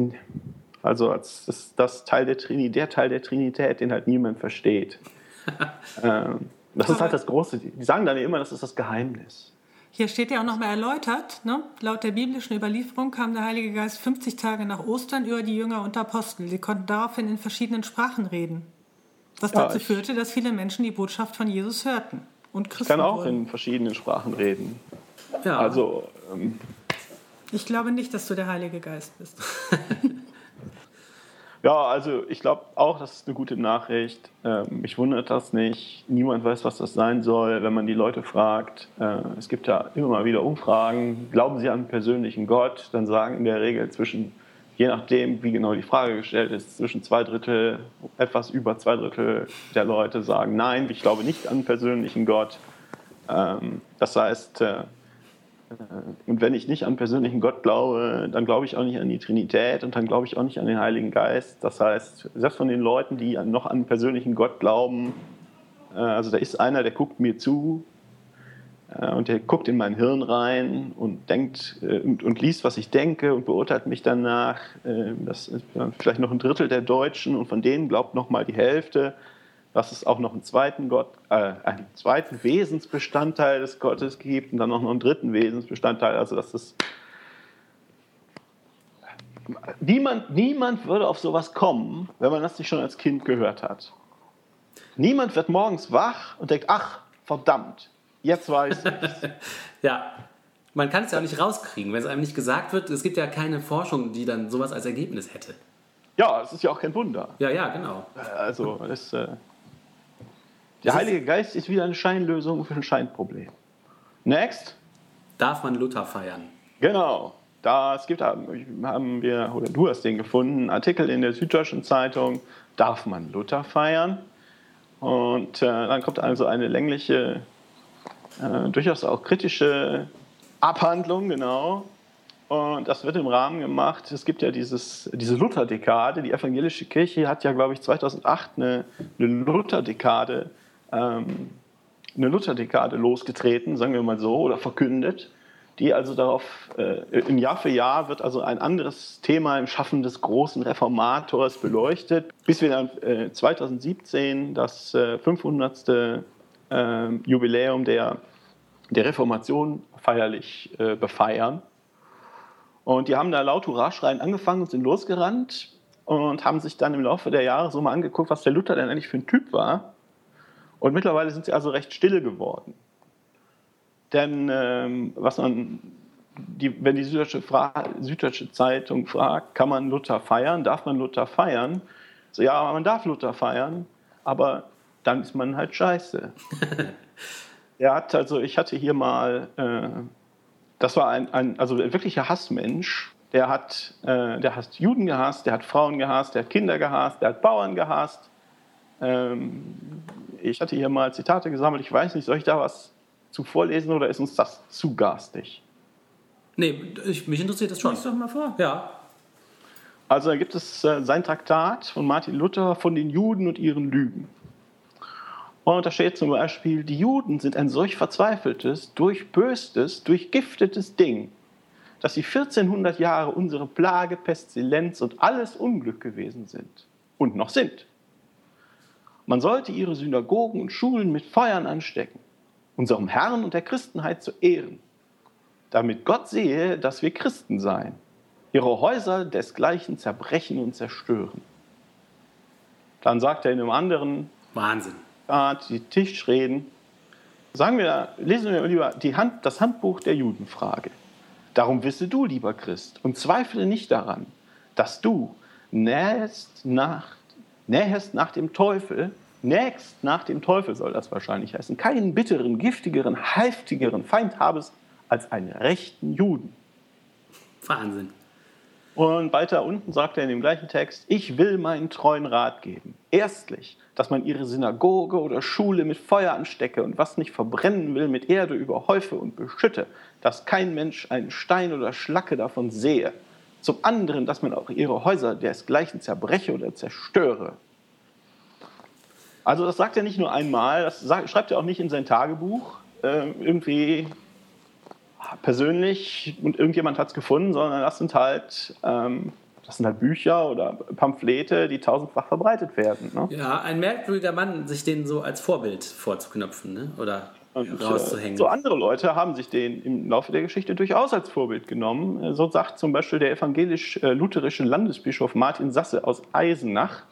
also als das, das Teil der Trinität, der Teil der Trinität, den halt niemand versteht. ähm, das ist halt das Große. Die sagen dann immer, das ist das Geheimnis. Hier steht ja auch nochmal erläutert, ne? laut der biblischen Überlieferung kam der Heilige Geist 50 Tage nach Ostern über die Jünger und Apostel. Sie konnten daraufhin in verschiedenen Sprachen reden. Was ja, dazu führte, dass viele Menschen die Botschaft von Jesus hörten und Christen Ich kann auch wurden. in verschiedenen Sprachen reden. Ja. Also ähm, ich glaube nicht, dass du der Heilige Geist bist. ja, also ich glaube auch, das ist eine gute Nachricht. Ähm, mich wundert das nicht. Niemand weiß, was das sein soll, wenn man die Leute fragt. Äh, es gibt ja immer mal wieder Umfragen. Glauben sie an einen persönlichen Gott? Dann sagen in der Regel zwischen, je nachdem, wie genau die Frage gestellt ist, zwischen zwei Drittel, etwas über zwei Drittel der Leute sagen, nein, ich glaube nicht an einen persönlichen Gott. Ähm, das heißt, äh, äh, und wenn ich nicht an persönlichen Gott glaube, dann glaube ich auch nicht an die Trinität und dann glaube ich auch nicht an den Heiligen Geist. Das heißt, selbst von den Leuten, die noch an persönlichen Gott glauben, Äh, also da ist einer, der guckt mir zu und der guckt in mein Hirn rein und denkt äh, und, und, liest, was ich denke und beurteilt mich danach. Äh, das ist vielleicht noch ein Drittel der Deutschen und von denen glaubt noch mal die Hälfte, dass es auch noch einen zweiten Gott, äh, einen zweiten Wesensbestandteil des Gottes gibt und dann noch einen dritten Wesensbestandteil. Also dass es niemand, niemand würde auf sowas kommen, wenn man das nicht schon als Kind gehört hat. Niemand wird morgens wach und denkt, ach, verdammt, Jetzt weiß ich Ja, man kann es ja auch nicht rauskriegen, wenn es einem nicht gesagt wird. Es gibt ja keine Forschung, die dann sowas als Ergebnis hätte. Ja, es ist ja auch kein Wunder. Ja, ja, genau. Also, es, äh, der Heilige Geist ist wieder eine Scheinlösung für ein Scheinproblem. Next. Darf man Luther feiern? Genau. Da es gibt, haben wir, oder du hast den gefunden, einen Artikel in der Süddeutschen Zeitung, darf man Luther feiern? Und äh, dann kommt also eine längliche äh, durchaus auch kritische Abhandlung, genau. Und das wird im Rahmen gemacht. Es gibt ja dieses, diese Lutherdekade. Die evangelische Kirche hat ja, glaube ich, 2008 eine, eine Lutherdekade, ähm, eine losgetreten, sagen wir mal so, oder verkündet. Die also darauf, äh, im Jahr für Jahr wird also ein anderes Thema im Schaffen des großen Reformators beleuchtet, bis wir dann äh, 2017 das äh, 500 äh, Jubiläum der, der Reformation feierlich äh, befeiern. Und die haben da laut Hurraschreien angefangen und sind losgerannt und haben sich dann im Laufe der Jahre so mal angeguckt, was der Luther denn eigentlich für ein Typ war. Und mittlerweile sind sie also recht stille geworden. Denn ähm, was man, die, wenn die Süddeutsche, Süddeutsche, Zeitung fragt, kann man Luther feiern, darf man Luther feiern? So, ja, man darf Luther feiern, aber dann ist man halt scheiße. er hat, also ich hatte hier mal, äh, das war ein, ein, also ein wirklicher Hassmensch. Der hat, äh, der hat Juden gehasst, der hat Frauen gehasst, der hat Kinder gehasst, der hat Bauern gehasst. Ähm, ich hatte hier mal Zitate gesammelt. Ich weiß nicht, soll ich da was zu vorlesen oder ist uns das zu garstig? Nee, ich, mich interessiert das schon. Lies doch mal vor. Ja. Also da gibt es äh, sein Traktat von Martin Luther von den Juden und ihren Lügen. Und da steht zum Beispiel, die Juden sind ein solch verzweifeltes, durchböstes, durchgiftetes Ding, dass sie 1400 Jahre unsere Plage, Pestilenz und alles Unglück gewesen sind und noch sind. Man sollte ihre Synagogen und Schulen mit Feuern anstecken, unserem Herrn und der Christenheit zu ehren, damit Gott sehe, dass wir Christen seien, ihre Häuser desgleichen zerbrechen und zerstören. Dann sagt er in einem anderen Wahnsinn. Art, die Tischreden. Sagen wir, lesen wir lieber die Hand, das Handbuch der Judenfrage. Darum wisse du, lieber Christ, und zweifle nicht daran, dass du nähst nach, nähest nach dem Teufel, nächst nach dem Teufel soll das wahrscheinlich heißen, keinen bitteren, giftigeren, heftigeren Feind habest als einen rechten Juden. Wahnsinn. Und weiter unten sagt er in dem gleichen Text, ich will meinen treuen Rat geben. Erstlich, dass man ihre Synagoge oder Schule mit Feuer anstecke und was nicht verbrennen will, mit Erde überhäufe und beschütte, dass kein Mensch einen Stein oder Schlacke davon sehe. Zum anderen, dass man auch ihre Häuser desgleichen zerbreche oder zerstöre. Also das sagt er nicht nur einmal, das schreibt er auch nicht in sein Tagebuch, äh, irgendwie persönlich und irgendjemand hat es gefunden, sondern das sind halt ähm, das sind halt Bücher oder Pamphlete, die tausendfach verbreitet werden. Ne? Ja, ein merkwürdiger Mann, sich den so als Vorbild vorzuknöpfen ne? oder und, äh, rauszuhängen. So andere Leute haben sich den im Laufe der Geschichte durchaus als Vorbild genommen. So sagt zum Beispiel der evangelisch-lutherische Landesbischof Martin Sasse aus Eisenach,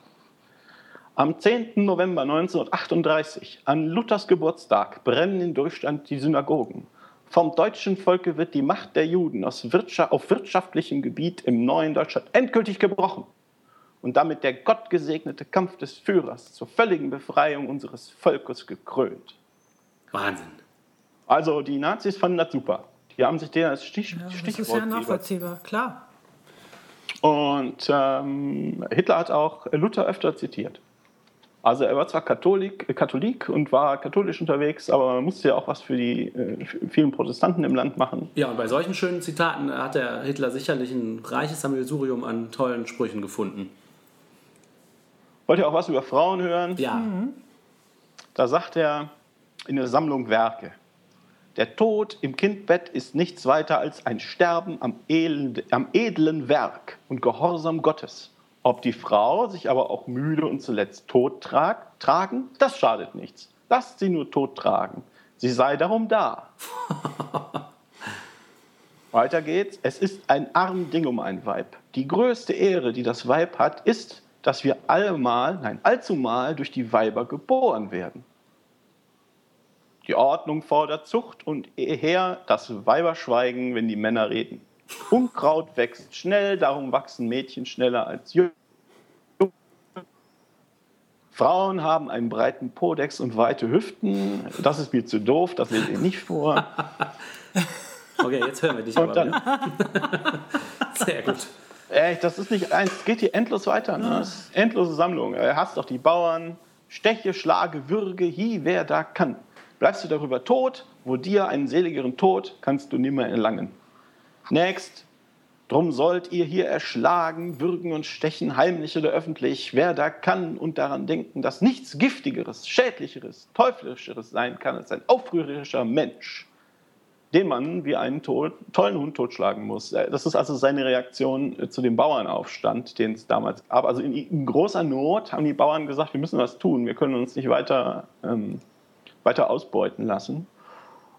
am 10. November 1938, an Luthers Geburtstag, brennen in Deutschland die Synagogen. Vom deutschen Volke wird die Macht der Juden Wirtschaft, auf wirtschaftlichem Gebiet im neuen Deutschland endgültig gebrochen und damit der gottgesegnete Kampf des Führers zur völligen Befreiung unseres Volkes gekrönt. Wahnsinn. Also die Nazis fanden das super. Die haben sich den als Stich, ja, Stichwort Das ist ja nachvollziehbar, klar. Und ähm, Hitler hat auch Luther öfter zitiert. Also er war zwar Katholik, äh, Katholik und war katholisch unterwegs, aber man musste ja auch was für die äh, vielen Protestanten im Land machen. Ja, und bei solchen schönen Zitaten hat der Hitler sicherlich ein reiches Sammelsurium an tollen Sprüchen gefunden. Wollt ihr auch was über Frauen hören? Ja. Mhm. Da sagt er in der Sammlung Werke, der Tod im Kindbett ist nichts weiter als ein Sterben am, elend, am edlen Werk und Gehorsam Gottes. Ob die Frau sich aber auch müde und zuletzt tot trag, tragen, das schadet nichts. Lasst sie nur tot tragen. Sie sei darum da. Weiter geht's. Es ist ein arm Ding um ein Weib. Die größte Ehre, die das Weib hat, ist, dass wir allemal, nein, allzumal durch die Weiber geboren werden. Die Ordnung fordert Zucht und eher das Weiberschweigen, wenn die Männer reden. Unkraut wächst schnell, darum wachsen Mädchen schneller als Jungen. Frauen haben einen breiten Podex und weite Hüften. Das ist mir zu doof, das lese ich nicht vor. Okay, jetzt hören wir dich aber. dann. Sehr gut. Echt, das ist nicht eins, es geht hier endlos weiter. Ne? Das ist endlose Sammlung. Er hasst doch die Bauern. Steche, schlage, würge, hi, wer da kann. Bleibst du darüber tot, wo dir einen seligeren Tod kannst du nimmer erlangen. Next. Drum sollt ihr hier erschlagen, würgen und stechen, heimlich oder öffentlich, wer da kann und daran denken, dass nichts Giftigeres, Schädlicheres, Teuflischeres sein kann als ein aufrührerischer Mensch, den man wie einen to tollen Hund totschlagen muss. Äh, Das ist also seine Reaktion äh, zu dem Bauernaufstand, den es damals gab. Also in, in großer Not haben die Bauern gesagt, wir müssen was tun, wir können uns nicht weiter, ähm, weiter ausbeuten lassen.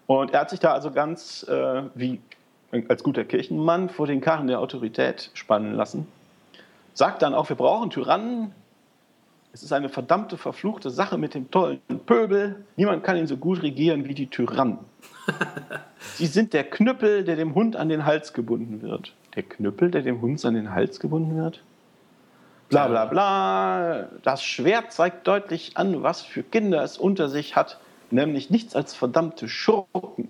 Und er hat sich da also ganz äh, wie als guter Kirchenmann vor den Karren der Autorität spannen lassen. Sagt dann auch, wir brauchen Tyrannen. Es ist eine verdammte, verfluchte Sache mit dem tollen Pöbel. Niemand kann ihn so gut regieren wie die Tyrannen. Sie sind der Knüppel, der dem Hund an den Hals gebunden wird. Der Knüppel, der dem Hund an den Hals gebunden wird? Bla bla bla. Das Schwert zeigt deutlich an, was für Kinder es unter sich hat, nämlich nichts als verdammte Schurken.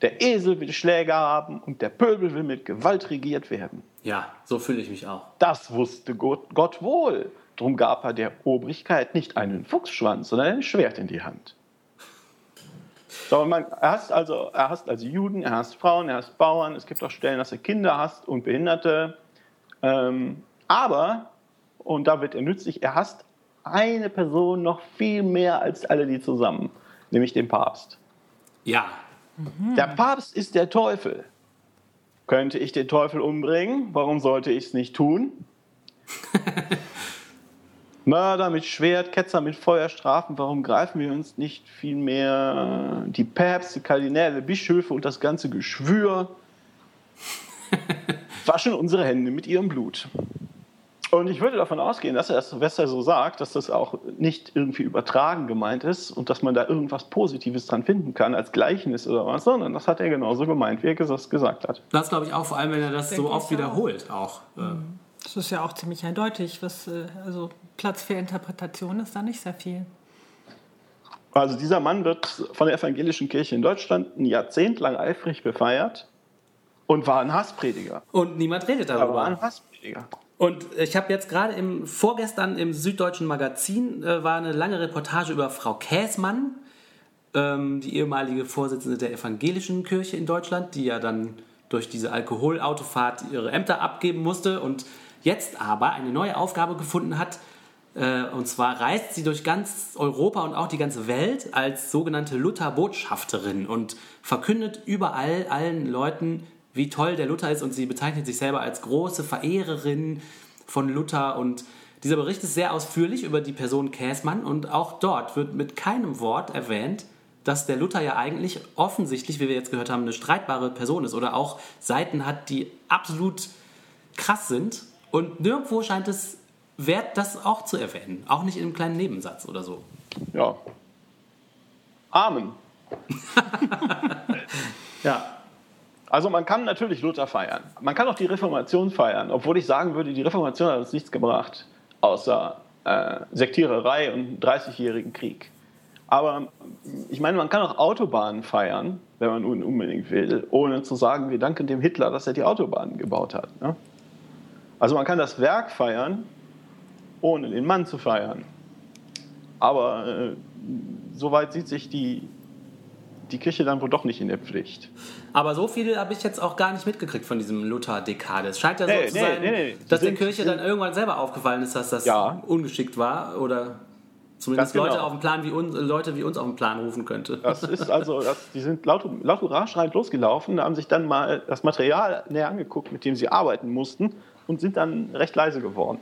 Der Esel will Schläger haben und der Pöbel will mit Gewalt regiert werden. Ja, so fühle ich mich auch. Das wusste Gott, Gott wohl. Drum gab er der Obrigkeit nicht einen Fuchsschwanz, sondern ein Schwert in die Hand. So, man, er, hasst also, er hasst also Juden, er hasst Frauen, er hasst Bauern. Es gibt auch Stellen, dass er Kinder hasst und Behinderte. Ähm, aber, und da wird er nützlich, er hasst eine Person noch viel mehr als alle die zusammen, nämlich den Papst. Ja, Der Papst ist der Teufel. Könnte ich den Teufel umbringen? Warum sollte ich es nicht tun? Mörder mit Schwert, Ketzer mit Feuer strafen. Warum greifen wir uns nicht vielmehr die Päpste, Kardinäle, Bischöfe und das ganze Geschwür? Waschen unsere Hände mit ihrem Blut. Und ich würde davon ausgehen, dass er das, was er so sagt, dass das auch nicht irgendwie übertragen gemeint ist und dass man da irgendwas Positives dran finden kann als Gleichnis oder was, sondern das hat er genauso gemeint, wie er das gesagt hat. das glaube ich auch, vor allem wenn er das Denke so oft auch. wiederholt auch. Äh, Das ist ja auch ziemlich eindeutig. Was, äh, also Platz für Interpretation ist da nicht sehr viel. Also dieser Mann wird von der evangelischen Kirche in Deutschland ein Jahrzehnt lang eifrig befeiert und war ein Hassprediger. Und niemand redet Er war darüber. ein Hassprediger. Und ich habe jetzt gerade im vorgestern im Süddeutschen Magazin äh, war eine lange Reportage über Frau Käßmann, ähm, die ehemalige Vorsitzende der evangelischen Kirche in Deutschland, die ja dann durch diese Alkoholautofahrt ihre Ämter abgeben musste und jetzt aber eine neue Aufgabe gefunden hat. Äh, und zwar reist sie durch ganz Europa und auch die ganze Welt als sogenannte Luther-Botschafterin und verkündet überall allen Leuten, wie toll der Luther ist und sie bezeichnet sich selber als große Verehrerin von Luther und dieser Bericht ist sehr ausführlich über die Person Käßmann und auch dort wird mit keinem Wort erwähnt, dass der Luther ja eigentlich offensichtlich, wie wir jetzt gehört haben, eine streitbare Person ist oder auch Seiten hat, die absolut krass sind und nirgendwo scheint es wert, das auch zu erwähnen, auch nicht in einem kleinen Nebensatz oder so. Ja. Amen. Ja, Also man kann natürlich Luther feiern. Man kann auch die Reformation feiern, obwohl ich sagen würde, die Reformation hat uns nichts gebracht, außer äh, Sektiererei und einen 30-jährigen Krieg. Aber ich meine, man kann auch Autobahnen feiern, wenn man un- unbedingt will, ohne zu sagen, wir danken dem Hitler, dass er die Autobahnen gebaut hat. Ne? Also man kann das Werk feiern, ohne den Mann zu feiern. Aber äh, soweit sieht sich die, die Kirche dann wohl doch nicht in der Pflicht. Aber so viel habe ich jetzt auch gar nicht mitgekriegt von diesem Luther-Dekade. Es scheint ja Nee, so zu nee, sein, nee, nee. Die dass der sind- Kirche sind- dann irgendwann selber aufgefallen ist, dass das Ja. ungeschickt war oder Zumindest genau. Leute, auf den Plan wie uns, Leute wie uns auf den Plan rufen könnte. Das ist also, das, die sind laut, laut Hurra-schreiend losgelaufen, haben sich dann mal das Material näher angeguckt, mit dem sie arbeiten mussten und sind dann recht leise geworden.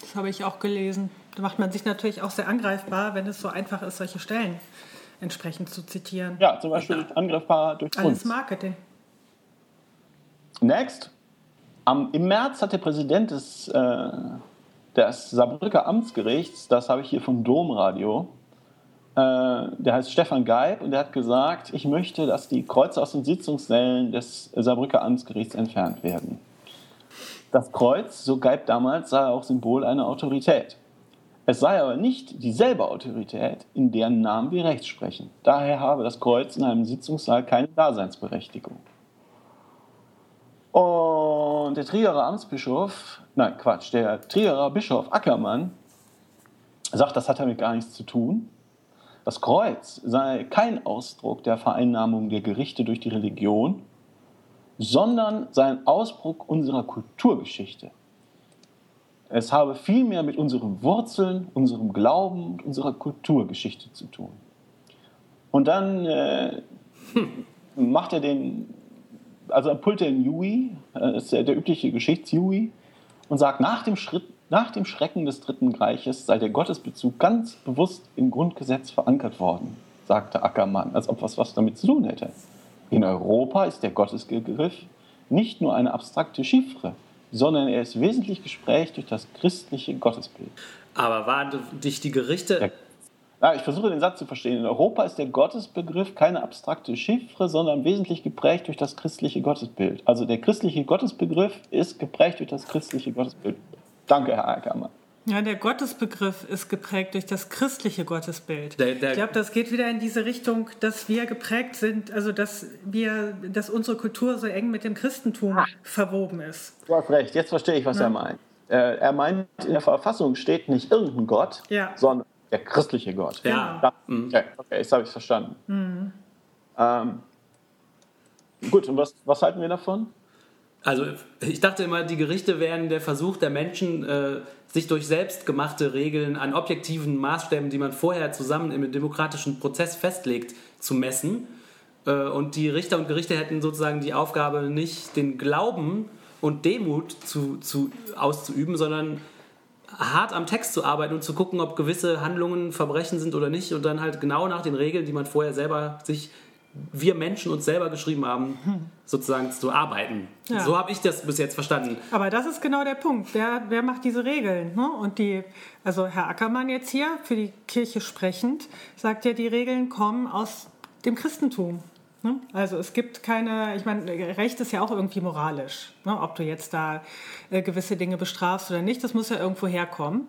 Das habe ich auch gelesen. Da macht man sich natürlich auch sehr angreifbar, wenn es so einfach ist, solche Stellen entsprechend zu zitieren. Ja, zum Beispiel angreifbar durch Alles uns. Marketing. Next. Am, Im März hat der Präsident des, äh, des Saarbrücker Amtsgerichts, das habe ich hier vom Domradio, äh, der heißt Stefan Geib und der hat gesagt, ich möchte, dass die Kreuze aus den Sitzungssälen des Saarbrücker Amtsgerichts entfernt werden. Das Kreuz, so Geib damals, sei auch Symbol einer Autorität. Es sei aber nicht dieselbe Autorität, in deren Namen wir Recht sprechen. Daher habe das Kreuz in einem Sitzungssaal keine Daseinsberechtigung. Und der Trierer Amtsbischof, nein, Quatsch, der Trierer Bischof Ackermann sagt, das hat damit gar nichts zu tun. Das Kreuz sei kein Ausdruck der Vereinnahmung der Gerichte durch die Religion, sondern sei ein Ausdruck unserer Kulturgeschichte. Es habe vielmehr mit unseren Wurzeln, unserem Glauben und unserer Kulturgeschichte zu tun. Und dann äh, macht er den, also pullt er den Yui, äh, ist der, der übliche Geschichts-Yui, und sagt, nach dem, Schritt, nach dem Schrecken des Dritten Reiches sei der Gottesbezug ganz bewusst im Grundgesetz verankert worden, sagte Ackermann, als ob was, was damit zu tun hätte. In Europa ist der Gottesbegriff nicht nur eine abstrakte Chiffre, sondern er ist wesentlich gesprächt durch das christliche Gottesbild. Aber waren dich die Gerichte. Ja. Ja, ich versuche den Satz zu verstehen. In Europa ist der Gottesbegriff keine abstrakte Chiffre, sondern wesentlich geprägt durch das christliche Gottesbild. Also der christliche Gottesbegriff ist geprägt durch das christliche Gottesbild. Danke, Herr Ackermann. Ja, der Gottesbegriff ist geprägt durch das christliche Gottesbild. Der- der- ich glaube, das geht wieder in diese Richtung, dass wir geprägt sind, also dass wir, dass unsere Kultur so eng mit dem Christentum verwoben ist. Du hast recht, jetzt verstehe ich, was er meint. Äh, er meint, in der Verfassung steht nicht irgendein Gott, Ja. sondern der christliche Gott. Ja. Ja, okay, okay, jetzt habe ich es verstanden. Ähm, gut, und was, was halten wir davon? Also ich dachte immer, die Gerichte wären der Versuch der Menschen, äh, sich durch selbstgemachte Regeln an objektiven Maßstäben, die man vorher zusammen im demokratischen Prozess festlegt, zu messen. Äh, und die Richter und Gerichte hätten sozusagen die Aufgabe, nicht den Glauben und Demut zu, zu, auszuüben, sondern hart am Text zu arbeiten und zu gucken, ob gewisse Handlungen Verbrechen sind oder nicht und dann halt genau nach den Regeln, die man vorher selber sich, wir Menschen uns selber geschrieben haben, sozusagen zu arbeiten. Ja. So habe ich das bis jetzt verstanden. Aber das ist genau der Punkt. Wer, wer macht diese Regeln? Ne? Und die, also Herr Ackermann jetzt hier, für die Kirche sprechend, sagt ja, die Regeln kommen aus dem Christentum. Ne? Also es gibt keine, ich meine, Recht ist ja auch irgendwie moralisch. Ne? Ob du jetzt da äh, gewisse Dinge bestrafst oder nicht, das muss ja irgendwo herkommen.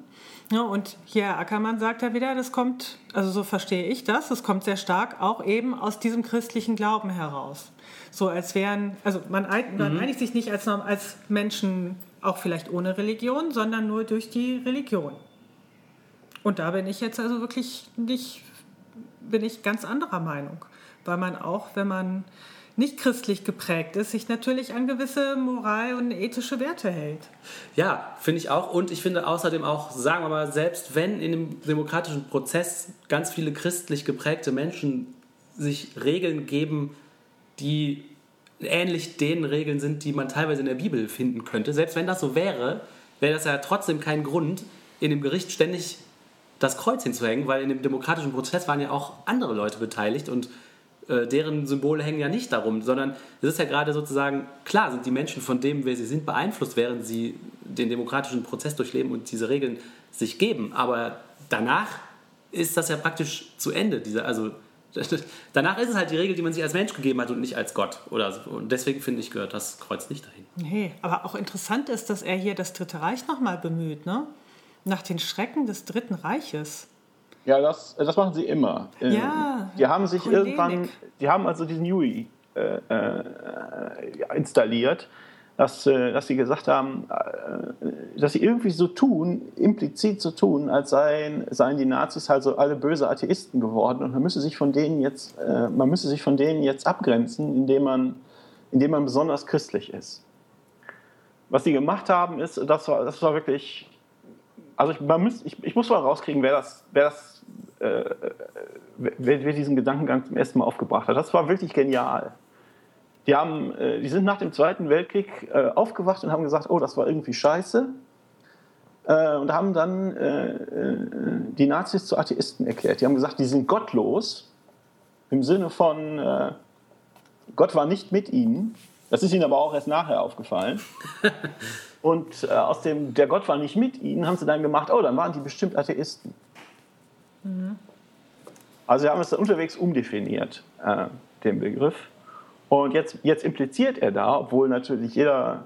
Ja, und hier Herr Ackermann sagt ja wieder, das kommt, also so verstehe ich das, das kommt sehr stark auch eben aus diesem christlichen Glauben heraus. So als wären, also man, man einigt sich nicht als, als Menschen auch vielleicht ohne Religion, sondern nur durch die Religion. Und da bin ich jetzt also wirklich nicht, bin ich ganz anderer Meinung. Weil man auch, wenn man nicht christlich geprägt ist, sich natürlich an gewisse Moral- und ethische Werte hält. Ja, finde ich auch. Und ich finde außerdem auch, sagen wir mal, selbst wenn in dem demokratischen Prozess ganz viele christlich geprägte Menschen sich Regeln geben, die ähnlich den Regeln sind, die man teilweise in der Bibel finden könnte, selbst wenn das so wäre, wäre das ja trotzdem kein Grund, in dem Gericht ständig das Kreuz hinzuhängen, weil in dem demokratischen Prozess waren ja auch andere Leute beteiligt und äh, deren Symbole hängen ja nicht darum, sondern es ist ja gerade sozusagen, klar sind die Menschen von dem, wer sie sind, beeinflusst, während sie den demokratischen Prozess durchleben und diese Regeln sich geben. Aber danach ist das ja praktisch zu Ende. Diese, also danach ist es halt die Regel, die man sich als Mensch gegeben hat und nicht als Gott. Oder so. Und deswegen finde ich, gehört das Kreuz nicht dahin. Nee, aber auch interessant ist, dass er hier das Dritte Reich nochmal bemüht, ne? Nach den Schrecken des Dritten Reiches. Ja, das, das machen sie immer. Ähm, Ja, Die haben sich Kollege. irgendwann, die haben also diesen UI äh, äh, installiert, dass, äh, dass sie gesagt haben, äh, dass sie irgendwie so tun, implizit so tun, als seien, seien die Nazis halt so alle böse Atheisten geworden und man müsse sich von denen jetzt, äh, man müsse sich von denen jetzt abgrenzen, indem man, indem man besonders christlich ist. Was sie gemacht haben, ist, das war, das war wirklich also ich, man müsst, ich, ich muss mal rauskriegen, wer das, wer das, äh, wer, wer diesen Gedankengang zum ersten Mal aufgebracht hat. Das war wirklich genial. Die, haben, äh, die sind nach dem Zweiten Weltkrieg äh, aufgewacht und haben gesagt, oh, das war irgendwie scheiße. Äh, und haben dann äh, äh, die Nazis zu Atheisten erklärt. Die haben gesagt, die sind gottlos, im Sinne von, äh, Gott war nicht mit ihnen. Das ist ihnen aber auch erst nachher aufgefallen. Und äh, aus dem, der Gott war nicht mit ihnen, haben sie dann gemacht, oh, dann waren die bestimmt Atheisten. Mhm. Also sie haben es unterwegs umdefiniert, äh, den Begriff. Und jetzt, jetzt impliziert er da, obwohl natürlich jeder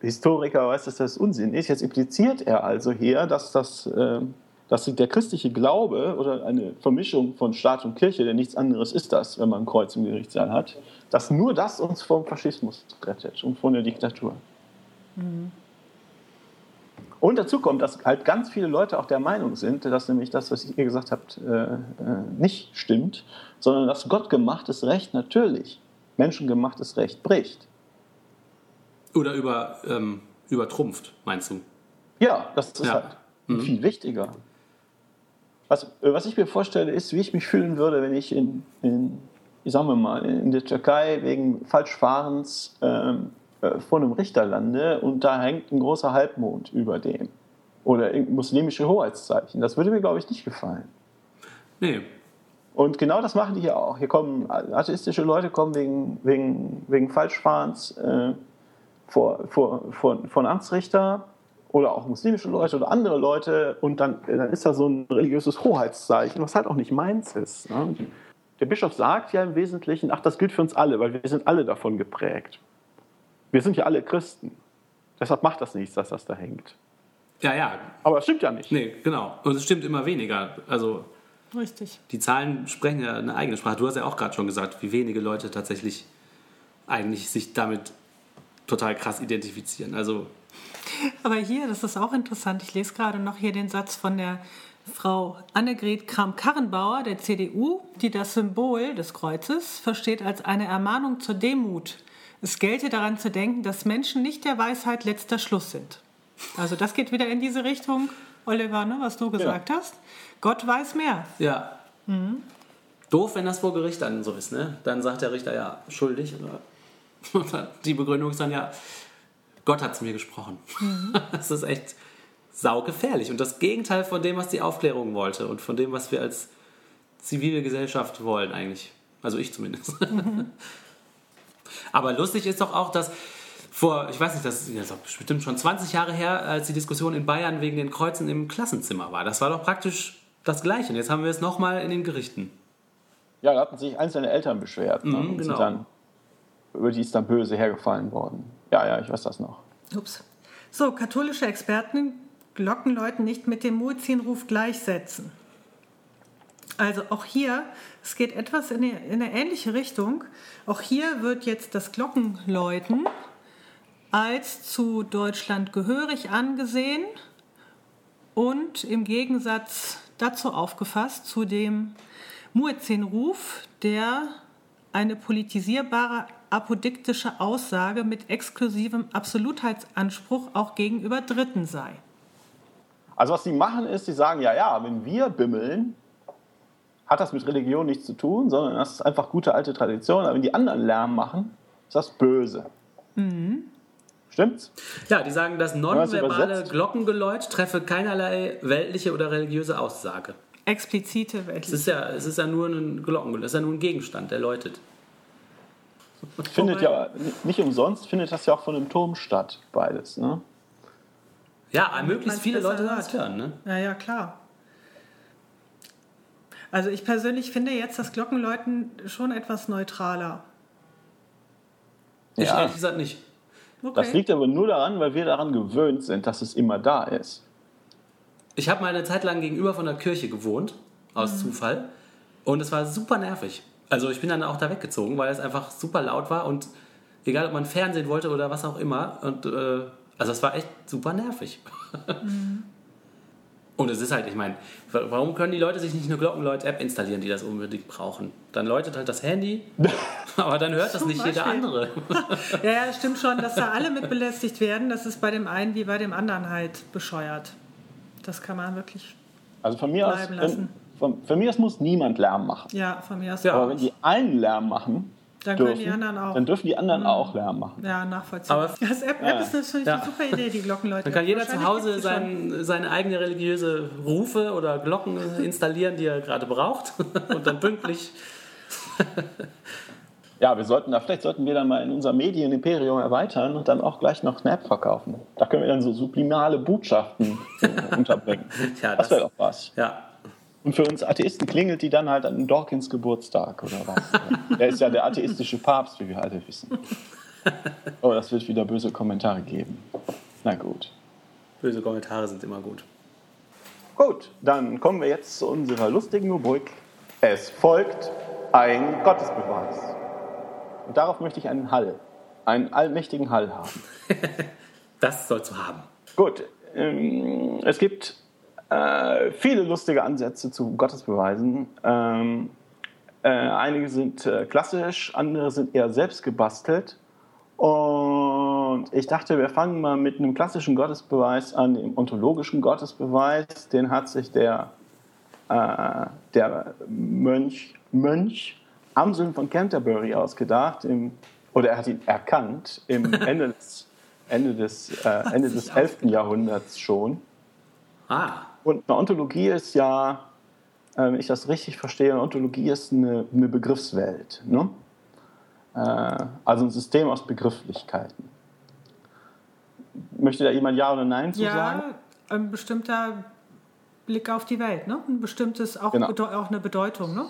Historiker weiß, dass das Unsinn ist, jetzt impliziert er also hier, dass, das, äh, dass der christliche Glaube oder eine Vermischung von Staat und Kirche, der nichts anderes ist das, wenn man ein Kreuz im Gerichtssaal hat, dass nur das uns vom Faschismus rettet und von der Diktatur. Mhm. Und dazu kommt, dass halt ganz viele Leute auch der Meinung sind, dass nämlich das, was ihr gesagt habt, äh, äh, nicht stimmt, sondern dass gottgemachtes Recht natürlich menschengemachtes Recht bricht. Oder über, ähm, übertrumpft, meinst du? Ja, das ist ja. halt mhm. viel wichtiger. Was, was ich mir vorstelle, ist, wie ich mich fühlen würde, wenn ich in, in sagen wir mal, in der Türkei wegen Falschfahrens ähm, äh, vor einem Richter lande und da hängt ein großer Halbmond über dem. Oder muslimische Hoheitszeichen. Das würde mir, glaube ich, nicht gefallen. Nee. Und genau das machen die hier auch. Hier kommen atheistische Leute kommen wegen, wegen, wegen Falschfahrens äh, vor, vor, vor, vor einen Amtsrichter oder auch muslimische Leute oder andere Leute und dann, dann ist da so ein religiöses Hoheitszeichen, was halt auch nicht meins ist. Ne? Der Bischof sagt ja im Wesentlichen, ach, das gilt für uns alle, weil wir sind alle davon geprägt. Wir sind ja alle Christen. Deshalb macht das nichts, dass das da hängt. Ja, ja. Aber es stimmt ja nicht. Nee, genau. Und es stimmt immer weniger. Also Richtig. Die Zahlen sprechen ja eine eigene Sprache. Du hast ja auch gerade schon gesagt, wie wenige Leute tatsächlich eigentlich sich damit total krass identifizieren. Also aber hier, das ist auch interessant. Ich lese gerade noch hier den Satz von der Frau Annegret Kramp-Karrenbauer der CDU, die das Symbol des Kreuzes versteht als eine Ermahnung zur Demut es gelte daran zu denken, dass Menschen nicht der Weisheit letzter Schluss sind. Also das geht wieder in diese Richtung, Oliver, ne, was du gesagt ja. hast. Gott weiß mehr. Ja. Mhm. Doof, wenn das vor Gericht dann so ist, ne? Dann sagt der Richter ja schuldig. Oder die Begründung ist dann ja, Gott hat zu mir gesprochen. Mhm. Das ist echt saugefährlich. Und das Gegenteil von dem, was die Aufklärung wollte und von dem, was wir als zivile Gesellschaft wollen eigentlich. Also ich zumindest. Mhm. Aber lustig ist doch auch, dass vor, ich weiß nicht, das ist bestimmt schon 20 Jahre her, als die Diskussion in Bayern wegen den Kreuzen im Klassenzimmer war. Das war doch praktisch das Gleiche. Und jetzt haben wir es nochmal in den Gerichten. Ja, da hatten sich einzelne Eltern beschwert. Ne? Mhm, genau. dann, über die ist dann böse hergefallen worden. Ja, ja, ich weiß das noch. Ups. So, katholische Experten Glockenläuten nicht mit dem Muezzinruf gleichsetzen. Also auch hier, es geht etwas in eine, in eine ähnliche Richtung. Auch hier wird jetzt das Glockenläuten als zu Deutschland gehörig angesehen und im Gegensatz dazu aufgefasst zu dem Muezzinruf, der eine politisierbare apodiktische Aussage mit exklusivem Absolutheitsanspruch auch gegenüber Dritten sei. Also was sie machen ist, sie sagen, ja, ja, wenn wir bimmeln, hat das mit Religion nichts zu tun, sondern das ist einfach gute alte Tradition. Aber wenn die anderen Lärm machen, ist das böse. Mhm. Stimmt's? Ja, die sagen, das nonverbale Glockengeläut treffe keinerlei weltliche oder religiöse Aussage. Explizite weltliche. Es ist ja, es ist ja nur ein Glockengeläut, es ist ja nur ein Gegenstand, der läutet. Findet ja nicht umsonst findet das ja auch von einem Turm statt, beides, ne? Ja, möglichst viele Leute das hören, ne? Ja, ja, klar. Also ich persönlich finde jetzt das Glockenläuten schon etwas neutraler. Ich ja. ehrlich gesagt nicht. Okay. Das liegt aber nur daran, weil wir daran gewöhnt sind, dass es immer da ist. Ich habe mal eine Zeit lang gegenüber von der Kirche gewohnt, aus mhm. Zufall. Und es war super nervig. Also ich bin dann auch da weggezogen, weil es einfach super laut war und egal ob man Fernsehen wollte oder was auch immer. Und äh, also es war echt super nervig. Mhm. Und es ist halt, ich meine, warum können die Leute sich nicht eine Glockenläut-App installieren, die das unbedingt brauchen? Dann läutet halt das Handy, aber dann hört das nicht jeder andere. ja, ja, stimmt schon, dass da alle mit belästigt werden. Das ist bei dem einen wie bei dem anderen halt bescheuert. Das kann man wirklich. Also von mir aus, Bleiben lassen. von, von mir aus muss niemand Lärm machen. Ja, von mir aus. Ja. Aber wenn die einen Lärm machen, Dann können dürfen, die anderen auch. Mhm. dann dürfen die anderen auch Lärm machen. Ja, nachvollziehbar. Aber- das App, App ist natürlich Ja. eine super Idee, die Glockenleute. Dann kann jeder zu Hause sein, seine eigene religiöse Rufe oder Glocken installieren, die er gerade braucht. Und dann pünktlich. Ja, wir sollten da, vielleicht sollten wir dann mal in unser Medienimperium erweitern und dann auch gleich noch Snap verkaufen. Da können wir dann so sublimale Botschaften äh, unterbringen. Ja, das das- wäre doch was. Ja. Und für uns Atheisten klingelt die dann halt an Dawkins Geburtstag oder was. Der ist ja der atheistische Papst, wie wir alle wissen. Oh, das wird wieder böse Kommentare geben. Na gut. Böse Kommentare sind immer gut. Gut, dann kommen wir jetzt zu unserer lustigen Rubrik. Es folgt ein Gottesbeweis. Und darauf möchte ich einen Hall, einen allmächtigen Hall haben. Das sollst du haben. Gut, ähm, es gibt äh, viele lustige Ansätze zu Gottesbeweisen. Ähm, äh, einige sind äh, klassisch, andere sind eher selbst gebastelt. Und ich dachte, wir fangen mal mit einem klassischen Gottesbeweis an, dem ontologischen Gottesbeweis. Den hat sich der, äh, der Mönch, Mönch Amseln von Canterbury ausgedacht, im, oder er hat ihn erkannt im Ende des, Ende des, äh, Ende des 11. Jahrhunderts schon. Ah, Und eine Ontologie ist ja, wenn ich das richtig verstehe, eine Ontologie ist eine, eine Begriffswelt. Ne? Äh, also ein System aus Begrifflichkeiten. Möchte da jemand Ja oder Nein zu sagen? Ja, ein bestimmter Blick auf die Welt, ne? Ein bestimmtes, auch, Genau. auch eine Bedeutung, ne?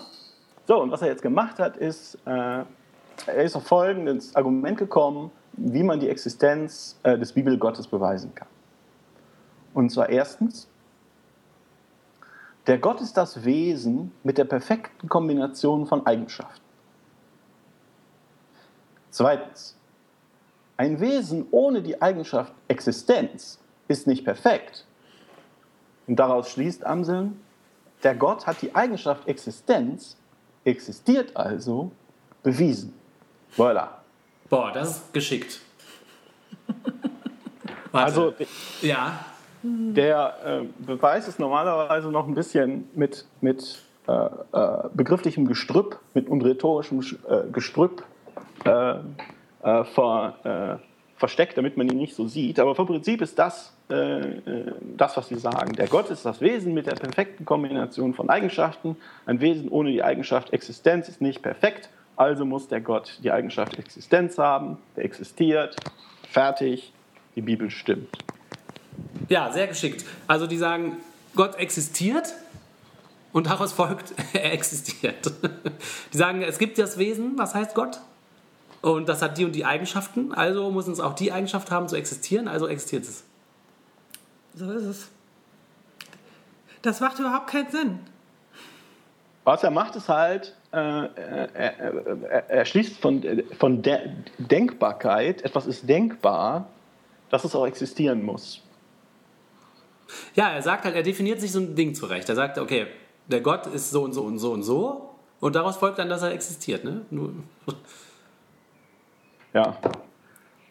So, und was er jetzt gemacht hat, ist, äh, er ist auf folgendes Argument gekommen, wie man die Existenz äh, des Bibelgottes beweisen kann. Und zwar erstens, der Gott ist das Wesen mit der perfekten Kombination von Eigenschaften. Zweitens, ein Wesen ohne die Eigenschaft Existenz ist nicht perfekt. Und daraus schließt Amseln, der Gott hat die Eigenschaft Existenz, existiert also, bewiesen. Voilà. boah, das ist geschickt. Warte. Also ja, der äh, Beweis ist normalerweise noch ein bisschen mit, mit äh, äh, begrifflichem Gestrüpp, mit und rhetorischem äh, Gestrüpp äh, äh, ver, versteckt, damit man ihn nicht so sieht. Aber vom Prinzip ist das das, was sie sagen. Der Gott ist das Wesen mit der perfekten Kombination von Eigenschaften. Ein Wesen ohne die Eigenschaft Existenz ist nicht perfekt. Also muss der Gott die Eigenschaft Existenz haben. Der existiert. Fertig. Die Bibel stimmt. Ja, sehr geschickt. Also die sagen, Gott existiert und daraus folgt, er existiert. Die sagen, es gibt das Wesen, was heißt Gott? Und das hat die und die Eigenschaften, also muss es auch die Eigenschaft haben zu existieren, also existiert es. So ist es. Das macht überhaupt keinen Sinn. Was er macht, ist halt, äh, er, er, er, er schließt von, von der Denkbarkeit, etwas ist denkbar, dass es auch existieren muss. Ja, er sagt halt, er definiert sich so ein Ding zurecht. Er sagt, okay, der Gott ist so und so und so und so und daraus folgt dann, dass er existiert. Ne? Ja.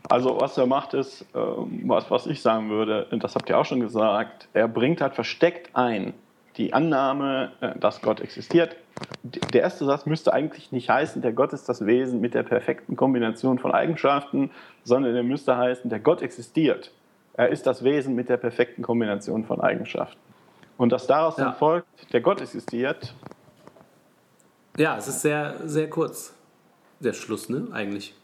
Also was er macht ist, ähm, was, was ich sagen würde, das habt ihr auch schon gesagt, er bringt halt versteckt ein die Annahme, äh, dass Gott existiert. Der erste Satz müsste eigentlich nicht heißen, der Gott ist das Wesen mit der perfekten Kombination von Eigenschaften, sondern der müsste heißen, der Gott existiert. Er ist das Wesen mit der perfekten Kombination von Eigenschaften. Und dass daraus Ja. dann folgt, der Gott existiert, ja, es ist sehr, sehr kurz, der Schluss, ne, eigentlich.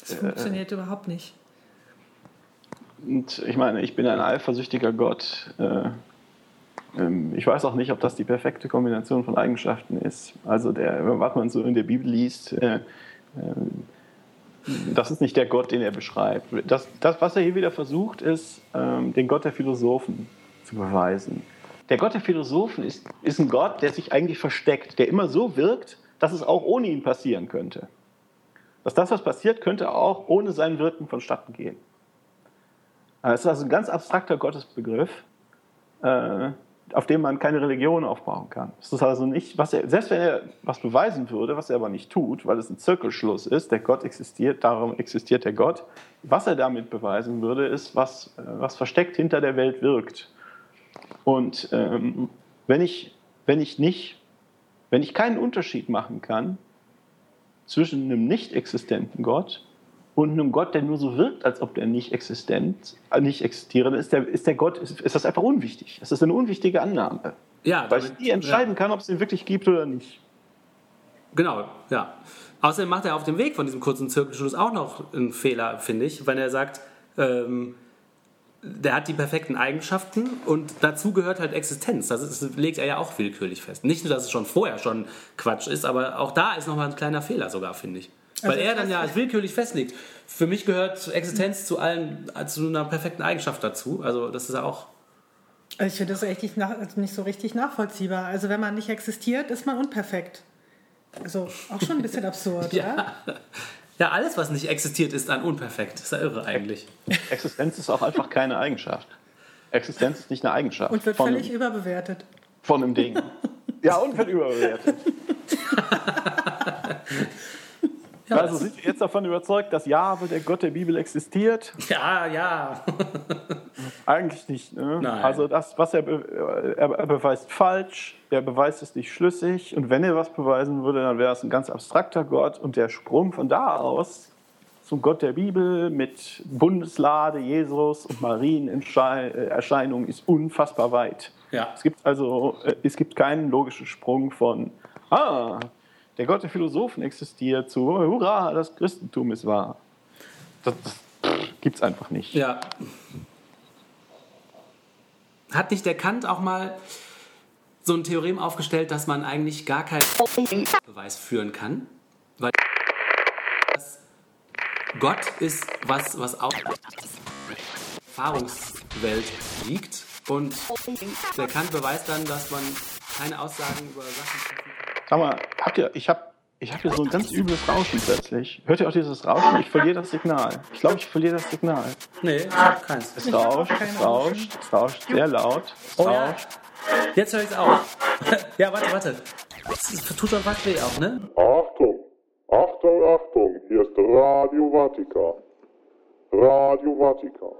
Das funktioniert überhaupt nicht. Und ich meine, ich bin ein eifersüchtiger Gott. Äh, ähm, ich weiß auch nicht, ob das die perfekte Kombination von Eigenschaften ist. Also, der, was man so in der Bibel liest, äh, äh, das ist nicht der Gott, den er beschreibt. Das, das was er hier wieder versucht, ist, ähm, den Gott der Philosophen zu beweisen. Der Gott der Philosophen ist, ist ein Gott, der sich eigentlich versteckt, der immer so wirkt, dass es auch ohne ihn passieren könnte. Dass das, was passiert, könnte auch ohne sein Wirken vonstatten gehen. Es ist also ein ganz abstrakter Gottesbegriff, äh, auf dem man keine Religion aufbauen kann. Es ist also nicht, was er, selbst wenn er was beweisen würde, was er aber nicht tut, weil es ein Zirkelschluss ist, der Gott existiert, darum existiert der Gott. Was er damit beweisen würde, ist, was, äh, was versteckt hinter der Welt wirkt. Und ähm, wenn, ich, wenn ich nicht, wenn ich keinen Unterschied machen kann zwischen einem nicht existenten Gott und einem Gott, der nur so wirkt, als ob der nicht existent, äh, nicht existiere, dann ist der, ist der Gott, ist, ist das einfach unwichtig. Das ist eine unwichtige Annahme. Ja, Weil ich nie entscheiden kann, ob es den wirklich gibt oder nicht. Genau, ja. Außerdem macht er auf dem Weg von diesem kurzen Zirkelschluss auch noch einen Fehler, finde ich, wenn er sagt, ähm, der hat die perfekten Eigenschaften und dazu gehört halt Existenz. Das, ist, das legt er ja auch willkürlich fest. Nicht nur, dass es schon vorher schon Quatsch ist, aber auch da ist nochmal ein kleiner Fehler sogar, finde ich. Weil Also er das dann ja willkürlich festlegt. Für mich gehört Existenz zu allen, zu einer perfekten Eigenschaft dazu. Also das ist ja auch Also Ich finde das echt nicht, nach, also nicht so richtig nachvollziehbar. Also wenn man nicht existiert, ist man unperfekt. Also auch schon ein bisschen absurd, oder? Ja, alles, was nicht existiert, ist dann unperfekt. ist ja irre eigentlich. Existenz ist auch einfach keine Eigenschaft. Existenz ist nicht eine Eigenschaft Und wird von, völlig einem, überbewertet. von einem Ding. Ja, und wird überbewertet. Ja, Also sind wir jetzt davon überzeugt, dass Jahwe, der Gott der Bibel, existiert? ja, ja. Eigentlich nicht. Ne? Nein. Also das, was er, be er, er beweist, falsch. Er beweist es nicht schlüssig. Und wenn er was beweisen würde, dann wäre es ein ganz abstrakter Gott. Und der Sprung von da aus zum Gott der Bibel mit Bundeslade, Jesus und Marienerscheinung ist unfassbar weit. Ja. Es gibt also äh, es gibt keinen logischen Sprung von ah, der Gott der Philosophen existiert zu hurra, das Christentum ist wahr. Das, das gibt es einfach nicht. Ja. Hat nicht der Kant auch mal so ein Theorem aufgestellt, dass man eigentlich gar keinen Beweis führen kann? Weil Gott ist was, was auf der Erfahrungswelt liegt. Und der Kant beweist dann, dass man keine Aussagen über Sachen treffen kann. Sag mal, habt ihr, ich habe ich hab hier so ein ganz übles Rauschen plötzlich. Hört ihr auch dieses Rauschen? Ich verliere das Signal. Ich glaube, ich verliere das Signal. Nee, ich hab keins. Es rauscht, es rauscht, es rauscht sehr laut. Oh ja. Jetzt höre ich es auch. ja, warte, warte. Das tut schon fast weh auch, ne? Achtung, Achtung, Achtung, hier ist Radio Vatikan. Radio Vatikan.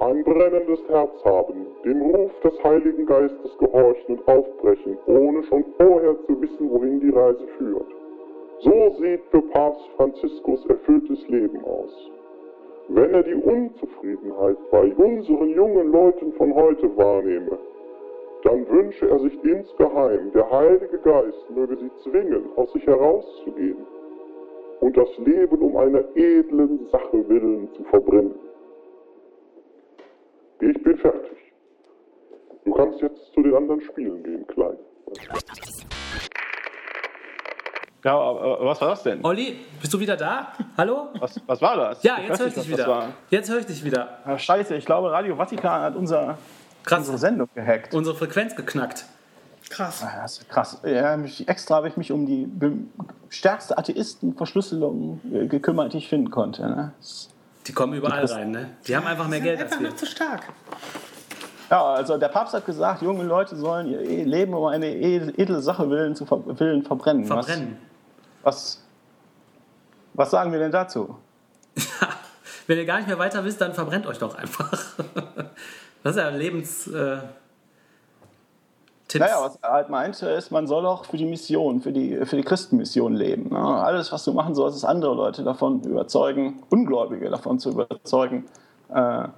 Ein brennendes Herz haben, dem Ruf des Heiligen Geistes gehorchen und aufbrechen, ohne schon vorher zu wissen, wohin die Reise führt. So sieht für Papst Franziskus erfülltes Leben aus. Wenn er die Unzufriedenheit bei unseren jungen Leuten von heute wahrnehme, dann wünsche er sich insgeheim, der Heilige Geist möge sie zwingen, aus sich herauszugehen und das Leben um einer edlen Sache willen zu verbrennen. Ich bin fertig. Du kannst jetzt zu den anderen Spielen gehen, Klein. Ja, aber was war das denn? Olli, bist du wieder da? Hallo? Was, was war das? Ja, Ich jetzt höre ich dich wieder. Jetzt höre ich dich wieder. Ah, scheiße, ich glaube, Radio Vatikan hat unser, Krass. unsere Sendung gehackt. Unsere Frequenz geknackt. Krass. Ah, Das ist krass. Ja, extra habe ich mich um die stärkste Atheistenverschlüsselung äh, gekümmert, die ich finden konnte. Ne? Das- Die kommen überall rein, ne? Die haben einfach mehr Geld als einfach wir. noch zu stark. Ja, also der Papst hat gesagt, junge Leute sollen ihr E- Leben um eine edle, edle Sache willen, zu ver willen verbrennen. Verbrennen. Was, was, was sagen wir denn dazu? Wenn ihr gar nicht mehr weiter wisst, dann verbrennt euch doch einfach. Das ist ja Lebens. Äh, Tipps. Naja, was er halt meinte, ist, man soll doch für die Mission, für die, für die Christenmission leben. Ne? Alles, was du machen sollst, ist andere Leute davon überzeugen, Ungläubige davon zu überzeugen, äh,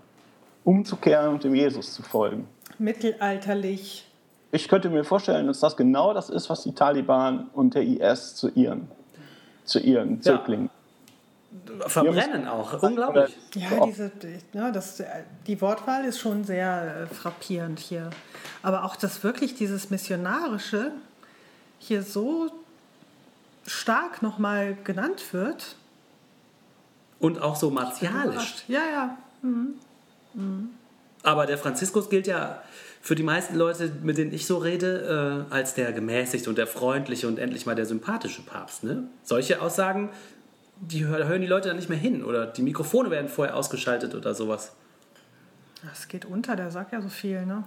umzukehren und dem Jesus zu folgen. Mittelalterlich. Ich könnte mir vorstellen, dass das genau das ist, was die Taliban und der IS zu ihren, zu ihren Zöglingen. Verbrennen auch. Unglaublich. Ja, diese, ja das, die Wortwahl ist schon sehr äh, frappierend hier. Aber auch, dass wirklich dieses Missionarische hier so stark nochmal genannt wird. Und auch so martialisch. Ja, ja. Aber der Franziskus gilt ja für die meisten Leute, mit denen ich so rede, äh, als der gemäßigte und der freundliche und endlich mal der sympathische Papst. Ne? Solche Aussagen, die hör- hören die Leute dann nicht mehr hin oder die Mikrofone werden vorher ausgeschaltet oder sowas. Das geht unter, der sagt ja so viel, ne?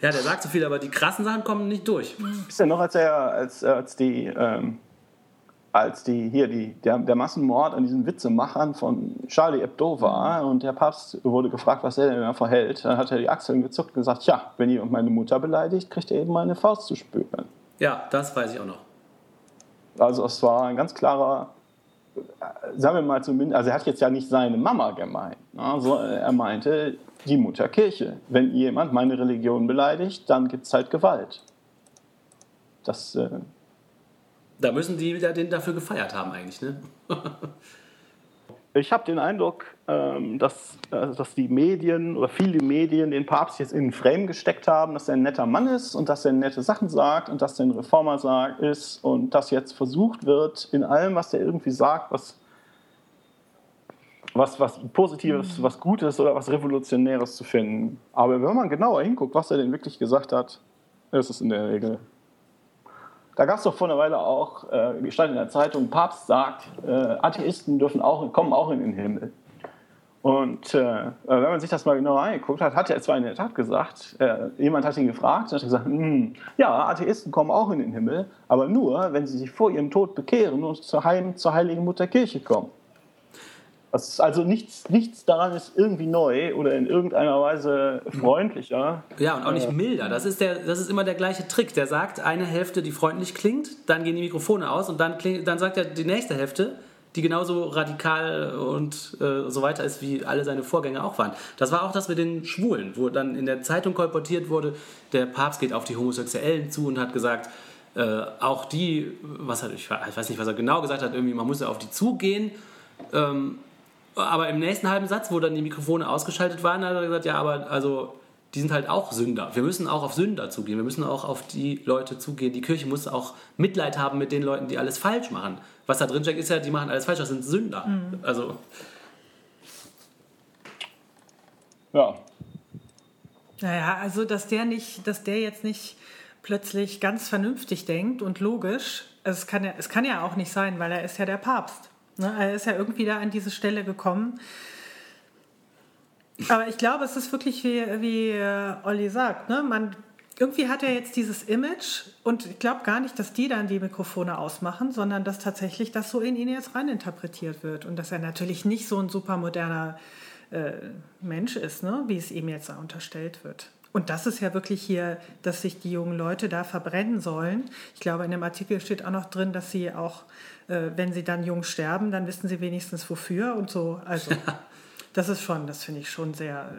Ja, der sagt so viel, aber die krassen Sachen kommen nicht durch. Ist ja noch, als er, als, als die, ähm, als die hier die, der, der Massenmord an diesen Witzemachern von Charlie Hebdo war und der Papst wurde gefragt, was er denn da verhält, dann hat er die Achseln gezuckt und gesagt, ja, wenn ihr meine Mutter beleidigt, kriegt ihr eben meine Faust zu spüren. Ja, das weiß ich auch noch. Also es war ein ganz klarer, sagen wir mal zumindest, also er hat jetzt ja nicht seine Mama gemeint, also er meinte die Mutterkirche. Wenn jemand meine Religion beleidigt, dann gibt es halt Gewalt. Das äh, da müssen die wieder den dafür gefeiert haben eigentlich, ne? ich habe den Eindruck, ähm, dass, äh, dass die Medien oder viele Medien den Papst jetzt in den Frame gesteckt haben, dass er ein netter Mann ist und dass er nette Sachen sagt und dass er ein Reformer ist und dass jetzt versucht wird, in allem, was er irgendwie sagt, was, was, was Positives, mhm. was Gutes oder was Revolutionäres zu finden. Aber wenn man genauer hinguckt, was er denn wirklich gesagt hat, ist es in der Regel da gab es doch vor einer Weile auch, äh, stand in der Zeitung, Papst sagt, äh, Atheisten dürfen auch, kommen auch in den Himmel. Und äh, wenn man sich das mal genau angeguckt hat, hat er zwar in der Tat gesagt, äh, jemand hat ihn gefragt und hat gesagt, hm, ja, Atheisten kommen auch in den Himmel, aber nur, wenn sie sich vor ihrem Tod bekehren und zur, Heim, zur Heiligen Mutter Kirche kommen. Das also nichts, nichts daran ist irgendwie neu oder in irgendeiner Weise freundlicher. Ja, und auch nicht milder. Das ist, der, das ist immer der gleiche Trick. Der sagt eine Hälfte, die freundlich klingt, dann gehen die Mikrofone aus und dann, kling, dann sagt er die nächste Hälfte, die genauso radikal und äh, so weiter ist, wie alle seine Vorgänger auch waren. Das war auch das mit den Schwulen, wo dann in der Zeitung kolportiert wurde, der Papst geht auf die Homosexuellen zu und hat gesagt, äh, auch die, was hat, ich weiß nicht, was er genau gesagt hat, irgendwie, man muss ja auf die zugehen. Ähm, aber im nächsten halben Satz, wo dann die Mikrofone ausgeschaltet waren, hat er gesagt, ja, aber also die sind halt auch Sünder. Wir müssen auch auf Sünder zugehen. Wir müssen auch auf die Leute zugehen. Die Kirche muss auch Mitleid haben mit den Leuten, die alles falsch machen. Was da drin steckt, ist ja, die machen alles falsch. Das sind Sünder. Mhm. Also. Ja. Naja, also dass der nicht, dass der jetzt nicht plötzlich ganz vernünftig denkt und logisch. Also es kann ja, es kann ja auch nicht sein, weil er ist ja der Papst. Ne? Er ist ja irgendwie da an diese Stelle gekommen. Aber ich glaube, es ist wirklich wie, wie äh, Olli sagt. Ne? Man, irgendwie hat er jetzt dieses Image und ich glaube gar nicht, dass die dann die Mikrofone ausmachen, sondern dass tatsächlich das so in ihn jetzt reininterpretiert wird und dass er natürlich nicht so ein super moderner äh, Mensch ist, ne? wie es ihm jetzt unterstellt wird. Und das ist ja wirklich hier, dass sich die jungen Leute da verbrennen sollen. Ich glaube, in dem Artikel steht auch noch drin, dass sie auch äh, wenn sie dann jung sterben, dann wissen sie wenigstens wofür und so. Also das ist schon, das finde ich schon sehr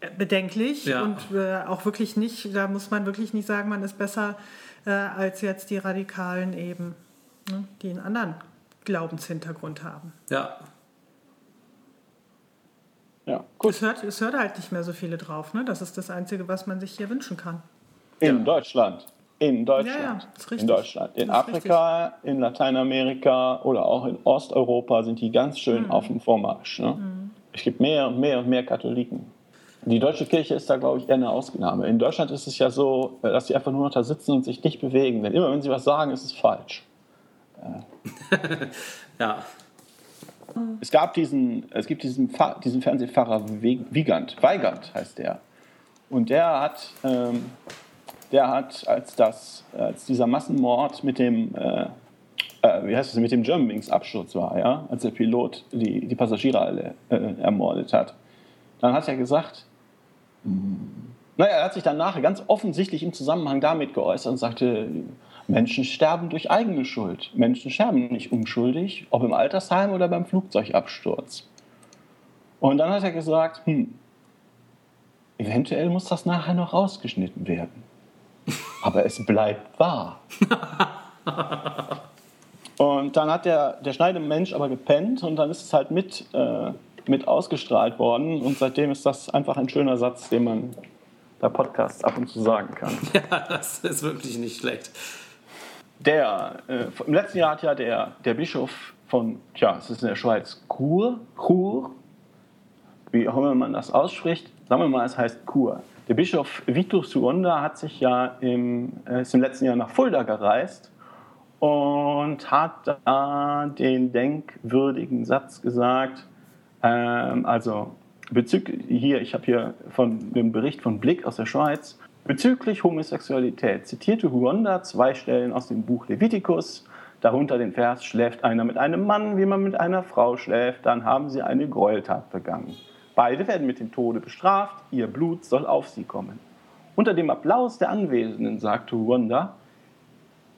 äh, bedenklich ja. und äh, auch wirklich nicht, da muss man wirklich nicht sagen, man ist besser äh, als jetzt die Radikalen eben, ne, die einen anderen Glaubenshintergrund haben. Ja. Ja, gut. Es hört, es hört halt nicht mehr so viele drauf, ne? Das ist das Einzige, was man sich hier wünschen kann. In ja. Deutschland. In Deutschland. Ja, ja, in Deutschland. In Afrika, richtig. in Lateinamerika oder auch in Osteuropa sind die ganz schön mhm. auf dem Vormarsch. Ne? Mhm. Es gibt mehr und mehr und mehr Katholiken. Die deutsche Kirche ist da, glaube ich, eher eine Ausnahme. In Deutschland ist es ja so, dass sie einfach nur noch da sitzen und sich nicht bewegen. Denn immer, wenn sie was sagen, ist es falsch. ja. Es gab diesen, es gibt diesen, diesen Fernsehpfarrer Wiegand, Weigand heißt der. Und der hat ähm, der hat, als, das, als dieser Massenmord mit dem, äh, äh, wie heißt es, mit dem Germanwings-Absturz war, ja, als der Pilot die, die Passagiere alle äh, ermordet hat, dann hat er gesagt, naja, er hat sich dann nachher ganz offensichtlich im Zusammenhang damit geäußert und sagte, Menschen sterben durch eigene Schuld. Menschen sterben nicht unschuldig, ob im Altersheim oder beim Flugzeugabsturz. Und dann hat er gesagt, hm, eventuell muss das nachher noch rausgeschnitten werden aber es bleibt wahr. und dann hat der, der Schneidemensch aber gepennt und dann ist es halt mit, äh, mit ausgestrahlt worden und seitdem ist das einfach ein schöner Satz, den man bei Podcasts ab und zu sagen kann. Ja, das ist wirklich nicht schlecht. Der, äh, Im letzten Jahr hat ja der, der Bischof von, tja, es ist in der Schweiz, Chur, Chur, wie auch immer man das ausspricht, sagen wir mal, es heißt Chur. Der Bischof Vitor Suonda hat sich ja im, äh, ist im letzten Jahr nach Fulda gereist und hat da den denkwürdigen Satz gesagt, ähm, also bezüglich, hier, ich habe hier von dem Bericht von Blick aus der Schweiz, bezüglich Homosexualität zitierte Huonda zwei Stellen aus dem Buch Leviticus, Darunter den Vers, schläft einer mit einem Mann, wie man mit einer Frau schläft, dann haben sie eine Gräueltat begangen. Beide werden mit dem Tode bestraft, ihr Blut soll auf sie kommen. Unter dem Applaus der Anwesenden sagte Wanda,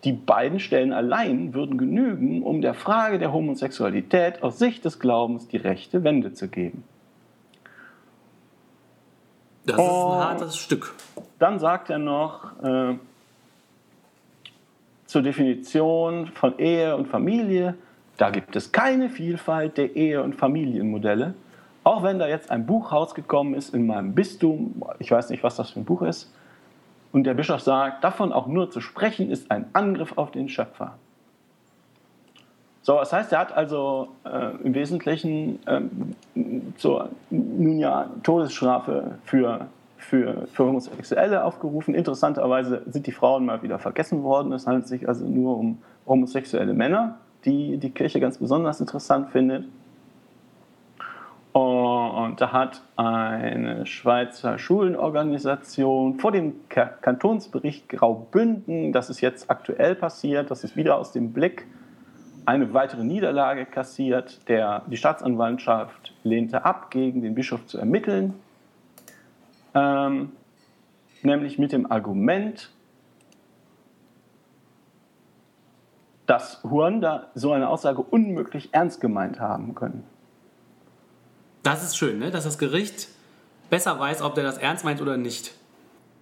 die beiden Stellen allein würden genügen, um der Frage der Homosexualität aus Sicht des Glaubens die rechte Wende zu geben. Das ist ein hartes Stück. Dann sagt er noch äh, zur Definition von Ehe und Familie, da gibt es keine Vielfalt der Ehe- und Familienmodelle. Auch wenn da jetzt ein Buch rausgekommen ist in meinem Bistum, ich weiß nicht, was das für ein Buch ist, und der Bischof sagt, davon auch nur zu sprechen, ist ein Angriff auf den Schöpfer. So, das heißt, er hat also äh, im Wesentlichen ähm, so, nun ja Todesstrafe für, für, für Homosexuelle aufgerufen. Interessanterweise sind die Frauen mal wieder vergessen worden. Es handelt sich also nur um homosexuelle Männer, die die Kirche ganz besonders interessant findet. Und da hat eine Schweizer Schulenorganisation vor dem Kantonsbericht Graubünden, das ist jetzt aktuell passiert, das ist wieder aus dem Blick, eine weitere Niederlage kassiert. Der, die Staatsanwaltschaft lehnte ab, gegen den Bischof zu ermitteln, ähm, nämlich mit dem Argument, dass Huanda so eine Aussage unmöglich ernst gemeint haben können. Das ist schön, ne? dass das Gericht besser weiß, ob der das ernst meint oder nicht.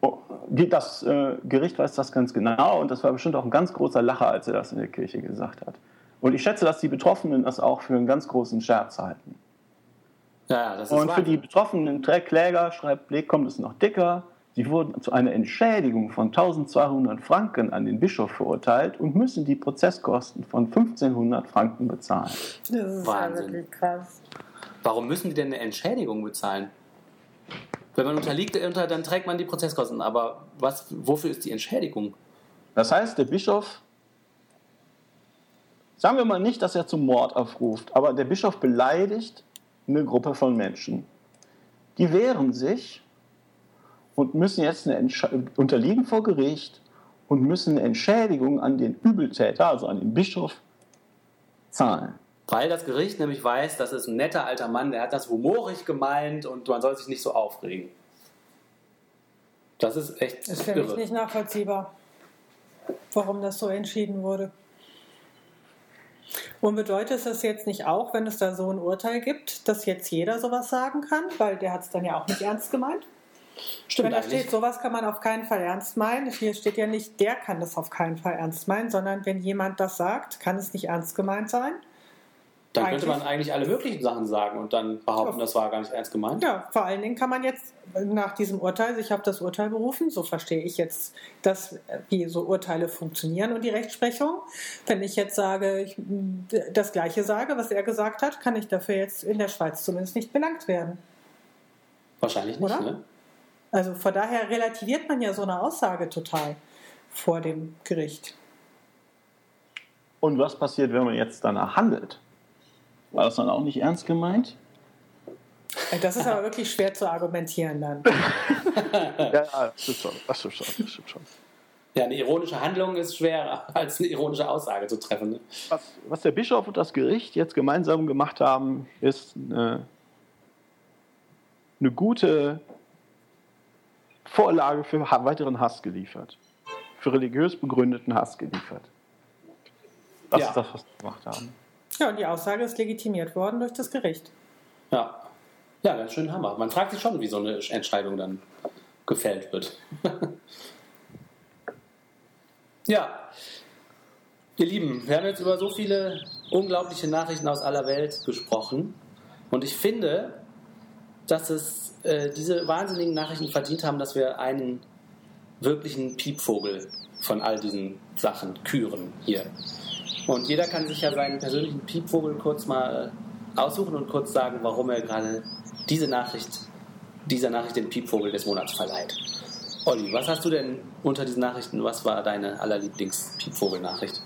Oh, das äh, Gericht weiß das ganz genau und das war bestimmt auch ein ganz großer Lacher, als er das in der Kirche gesagt hat. Und ich schätze, dass die Betroffenen das auch für einen ganz großen Scherz halten. Ja, das ist und für die betroffenen Kläger, schreibt Blake, kommt es noch dicker. Sie wurden zu einer Entschädigung von 1200 Franken an den Bischof verurteilt und müssen die Prozesskosten von 1500 Franken bezahlen. Das ist Wahnsinn. ja wirklich krass. Warum müssen die denn eine Entschädigung bezahlen? Wenn man unterliegt, dann trägt man die Prozesskosten. Aber was, wofür ist die Entschädigung? Das heißt, der Bischof, sagen wir mal nicht, dass er zum Mord aufruft, aber der Bischof beleidigt eine Gruppe von Menschen. Die wehren sich und müssen jetzt eine unterliegen vor Gericht und müssen eine Entschädigung an den Übeltäter, also an den Bischof, zahlen. Weil das Gericht nämlich weiß, das ist ein netter alter Mann, der hat das humorig gemeint und man soll sich nicht so aufregen. Das ist echt Ist für mich irre. nicht nachvollziehbar, warum das so entschieden wurde. Und bedeutet es jetzt nicht auch, wenn es da so ein Urteil gibt, dass jetzt jeder sowas sagen kann? Weil der hat es dann ja auch nicht ernst gemeint. Stimmt wenn da steht, sowas kann man auf keinen Fall ernst meinen. Hier steht ja nicht, der kann das auf keinen Fall ernst meinen, sondern wenn jemand das sagt, kann es nicht ernst gemeint sein. Dann könnte man eigentlich alle möglichen Sachen sagen und dann behaupten, das war gar nicht ernst gemeint. Ja, vor allen Dingen kann man jetzt nach diesem Urteil sich auf das Urteil berufen. So verstehe ich jetzt, dass, äh, wie so Urteile funktionieren und die Rechtsprechung. Wenn ich jetzt sage, ich mm, das Gleiche sage, was er gesagt hat, kann ich dafür jetzt in der Schweiz zumindest nicht belangt werden. Wahrscheinlich nicht, Oder? ne? Also von daher relativiert man ja so eine Aussage total vor dem Gericht. Und was passiert, wenn man jetzt danach handelt? War das dann auch nicht ernst gemeint? Äh, Das ist aber wirklich schwer zu argumentieren dann. Ja, ja, das stimmt schon. Das stimmt schon. Das stimmt schon. Ja, eine ironische Handlung ist schwerer als eine ironische Aussage zu treffen. Ne? Was, was der Bischof und das Gericht jetzt gemeinsam gemacht haben, ist eine, eine gute Vorlage für weiteren Hass geliefert. Für religiös begründeten Hass geliefert. Das Ja. ist das, was sie gemacht haben. Ja, und die Aussage ist legitimiert worden durch das Gericht. Ja. Ja, ganz schön Hammer. Man fragt sich schon, wie so eine Entscheidung dann gefällt wird. ja. Ihr Lieben, wir haben jetzt über so viele unglaubliche Nachrichten aus aller Welt gesprochen. Und ich finde, dass es äh, diese wahnsinnigen Nachrichten verdient haben, dass wir einen wirklichen Piepvogel von all diesen Sachen küren hier. Und jeder kann sich ja seinen persönlichen Piepvogel kurz mal aussuchen und kurz sagen, warum er gerade diese Nachricht, dieser Nachricht den Piepvogel des Monats verleiht. Olli, was hast du denn unter diesen Nachrichten, was war deine allerlieblings-Piepvogel-Nachricht?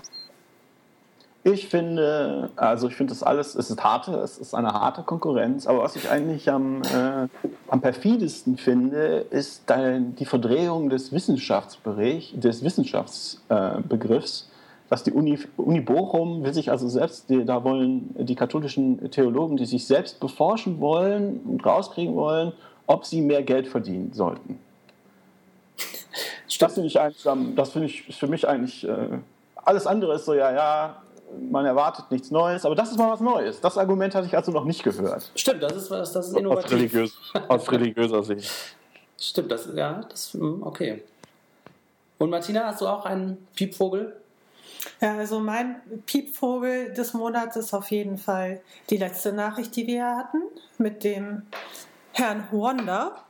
Ich finde, also ich finde das alles, es ist harte, es ist eine harte Konkurrenz, aber was ich eigentlich am, äh, am perfidesten finde, ist die Verdrehung des Wissenschaftsbericht, des Wissenschaftsbegriffs, äh, Was die Uni, Uni Bochum will sich also selbst, die, da wollen die katholischen Theologen, die sich selbst beforschen wollen und rauskriegen wollen, ob sie mehr Geld verdienen sollten. Das finde ich, das finde ich für mich eigentlich, äh, alles andere ist so, ja, ja, man erwartet nichts Neues, aber das ist mal was Neues. Das Argument hatte ich also noch nicht gehört. Stimmt, das ist was, das ist innovativ. Aus, religiös, aus religiöser Sicht. Stimmt, das, ja, das, hm, okay. Und Martina, hast du auch einen Piepvogel? Ja, also mein Piepvogel des Monats ist auf jeden Fall die letzte Nachricht, die wir hatten, mit dem Herrn Wanda,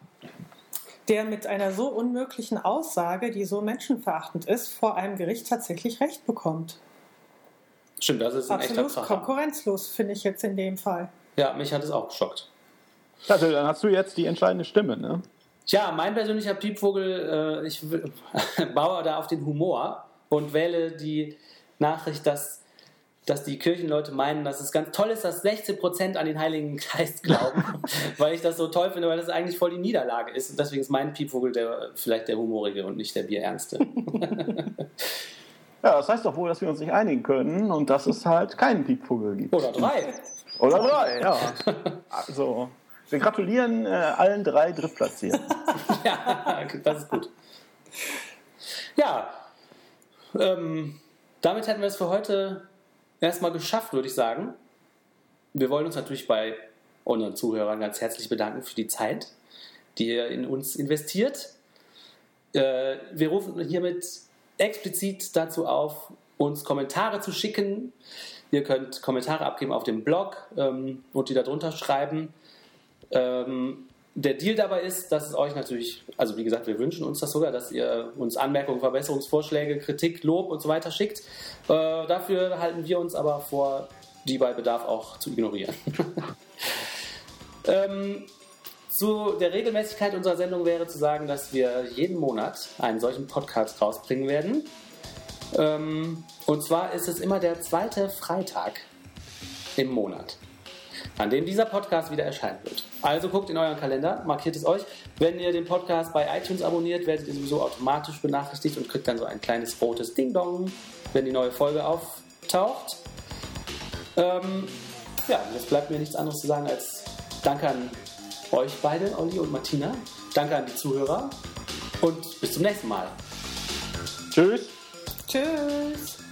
der mit einer so unmöglichen Aussage, die so menschenverachtend ist, vor einem Gericht tatsächlich Recht bekommt. Stimmt, das ist ein Absolut echter Kracher. konkurrenzlos, finde ich jetzt in dem Fall. Ja, mich hat es auch geschockt. Also, dann hast du jetzt die entscheidende Stimme, ne? Tja, mein persönlicher Piepvogel, äh, ich baue da auf den Humor und wähle die Nachricht, dass, dass die Kirchenleute meinen, dass es ganz toll ist, dass 16% an den Heiligen Geist glauben, weil ich das so toll finde, weil das eigentlich voll die Niederlage ist. Und deswegen ist mein Piepvogel der, vielleicht der humorige und nicht der Bierernste. Ja, das heißt doch wohl, dass wir uns nicht einigen können und dass es halt keinen Piepvogel gibt. Oder drei. Oder drei, ja. Also, wir gratulieren äh, allen drei Drittplatzierten. ja, das ist gut. Ja, ähm, damit hätten wir es für heute erstmal geschafft, würde ich sagen. Wir wollen uns natürlich bei unseren Zuhörern ganz herzlich bedanken für die Zeit, die ihr in uns investiert. Äh, wir rufen hiermit explizit dazu auf, uns Kommentare zu schicken. Ihr könnt Kommentare abgeben auf dem Blog ähm, und die darunter schreiben. Ähm, der Deal dabei ist, dass es euch natürlich, also wie gesagt, wir wünschen uns das sogar, dass ihr uns Anmerkungen, Verbesserungsvorschläge, Kritik, Lob und so weiter schickt. Äh, dafür halten wir uns aber vor, die bei Bedarf auch zu ignorieren. ähm, zu der Regelmäßigkeit unserer Sendung wäre zu sagen, dass wir jeden Monat einen solchen Podcast rausbringen werden. Ähm, und zwar ist es immer der zweite Freitag im Monat, an dem dieser Podcast wieder erscheinen wird. Also guckt in euren Kalender, markiert es euch. Wenn ihr den Podcast bei iTunes abonniert, werdet ihr sowieso automatisch benachrichtigt und kriegt dann so ein kleines rotes Ding-Dong, wenn die neue Folge auftaucht. Ähm, ja, jetzt bleibt mir nichts anderes zu sagen als Danke an euch beide, Olli und Martina. Danke an die Zuhörer und bis zum nächsten Mal. Tschüss. Tschüss.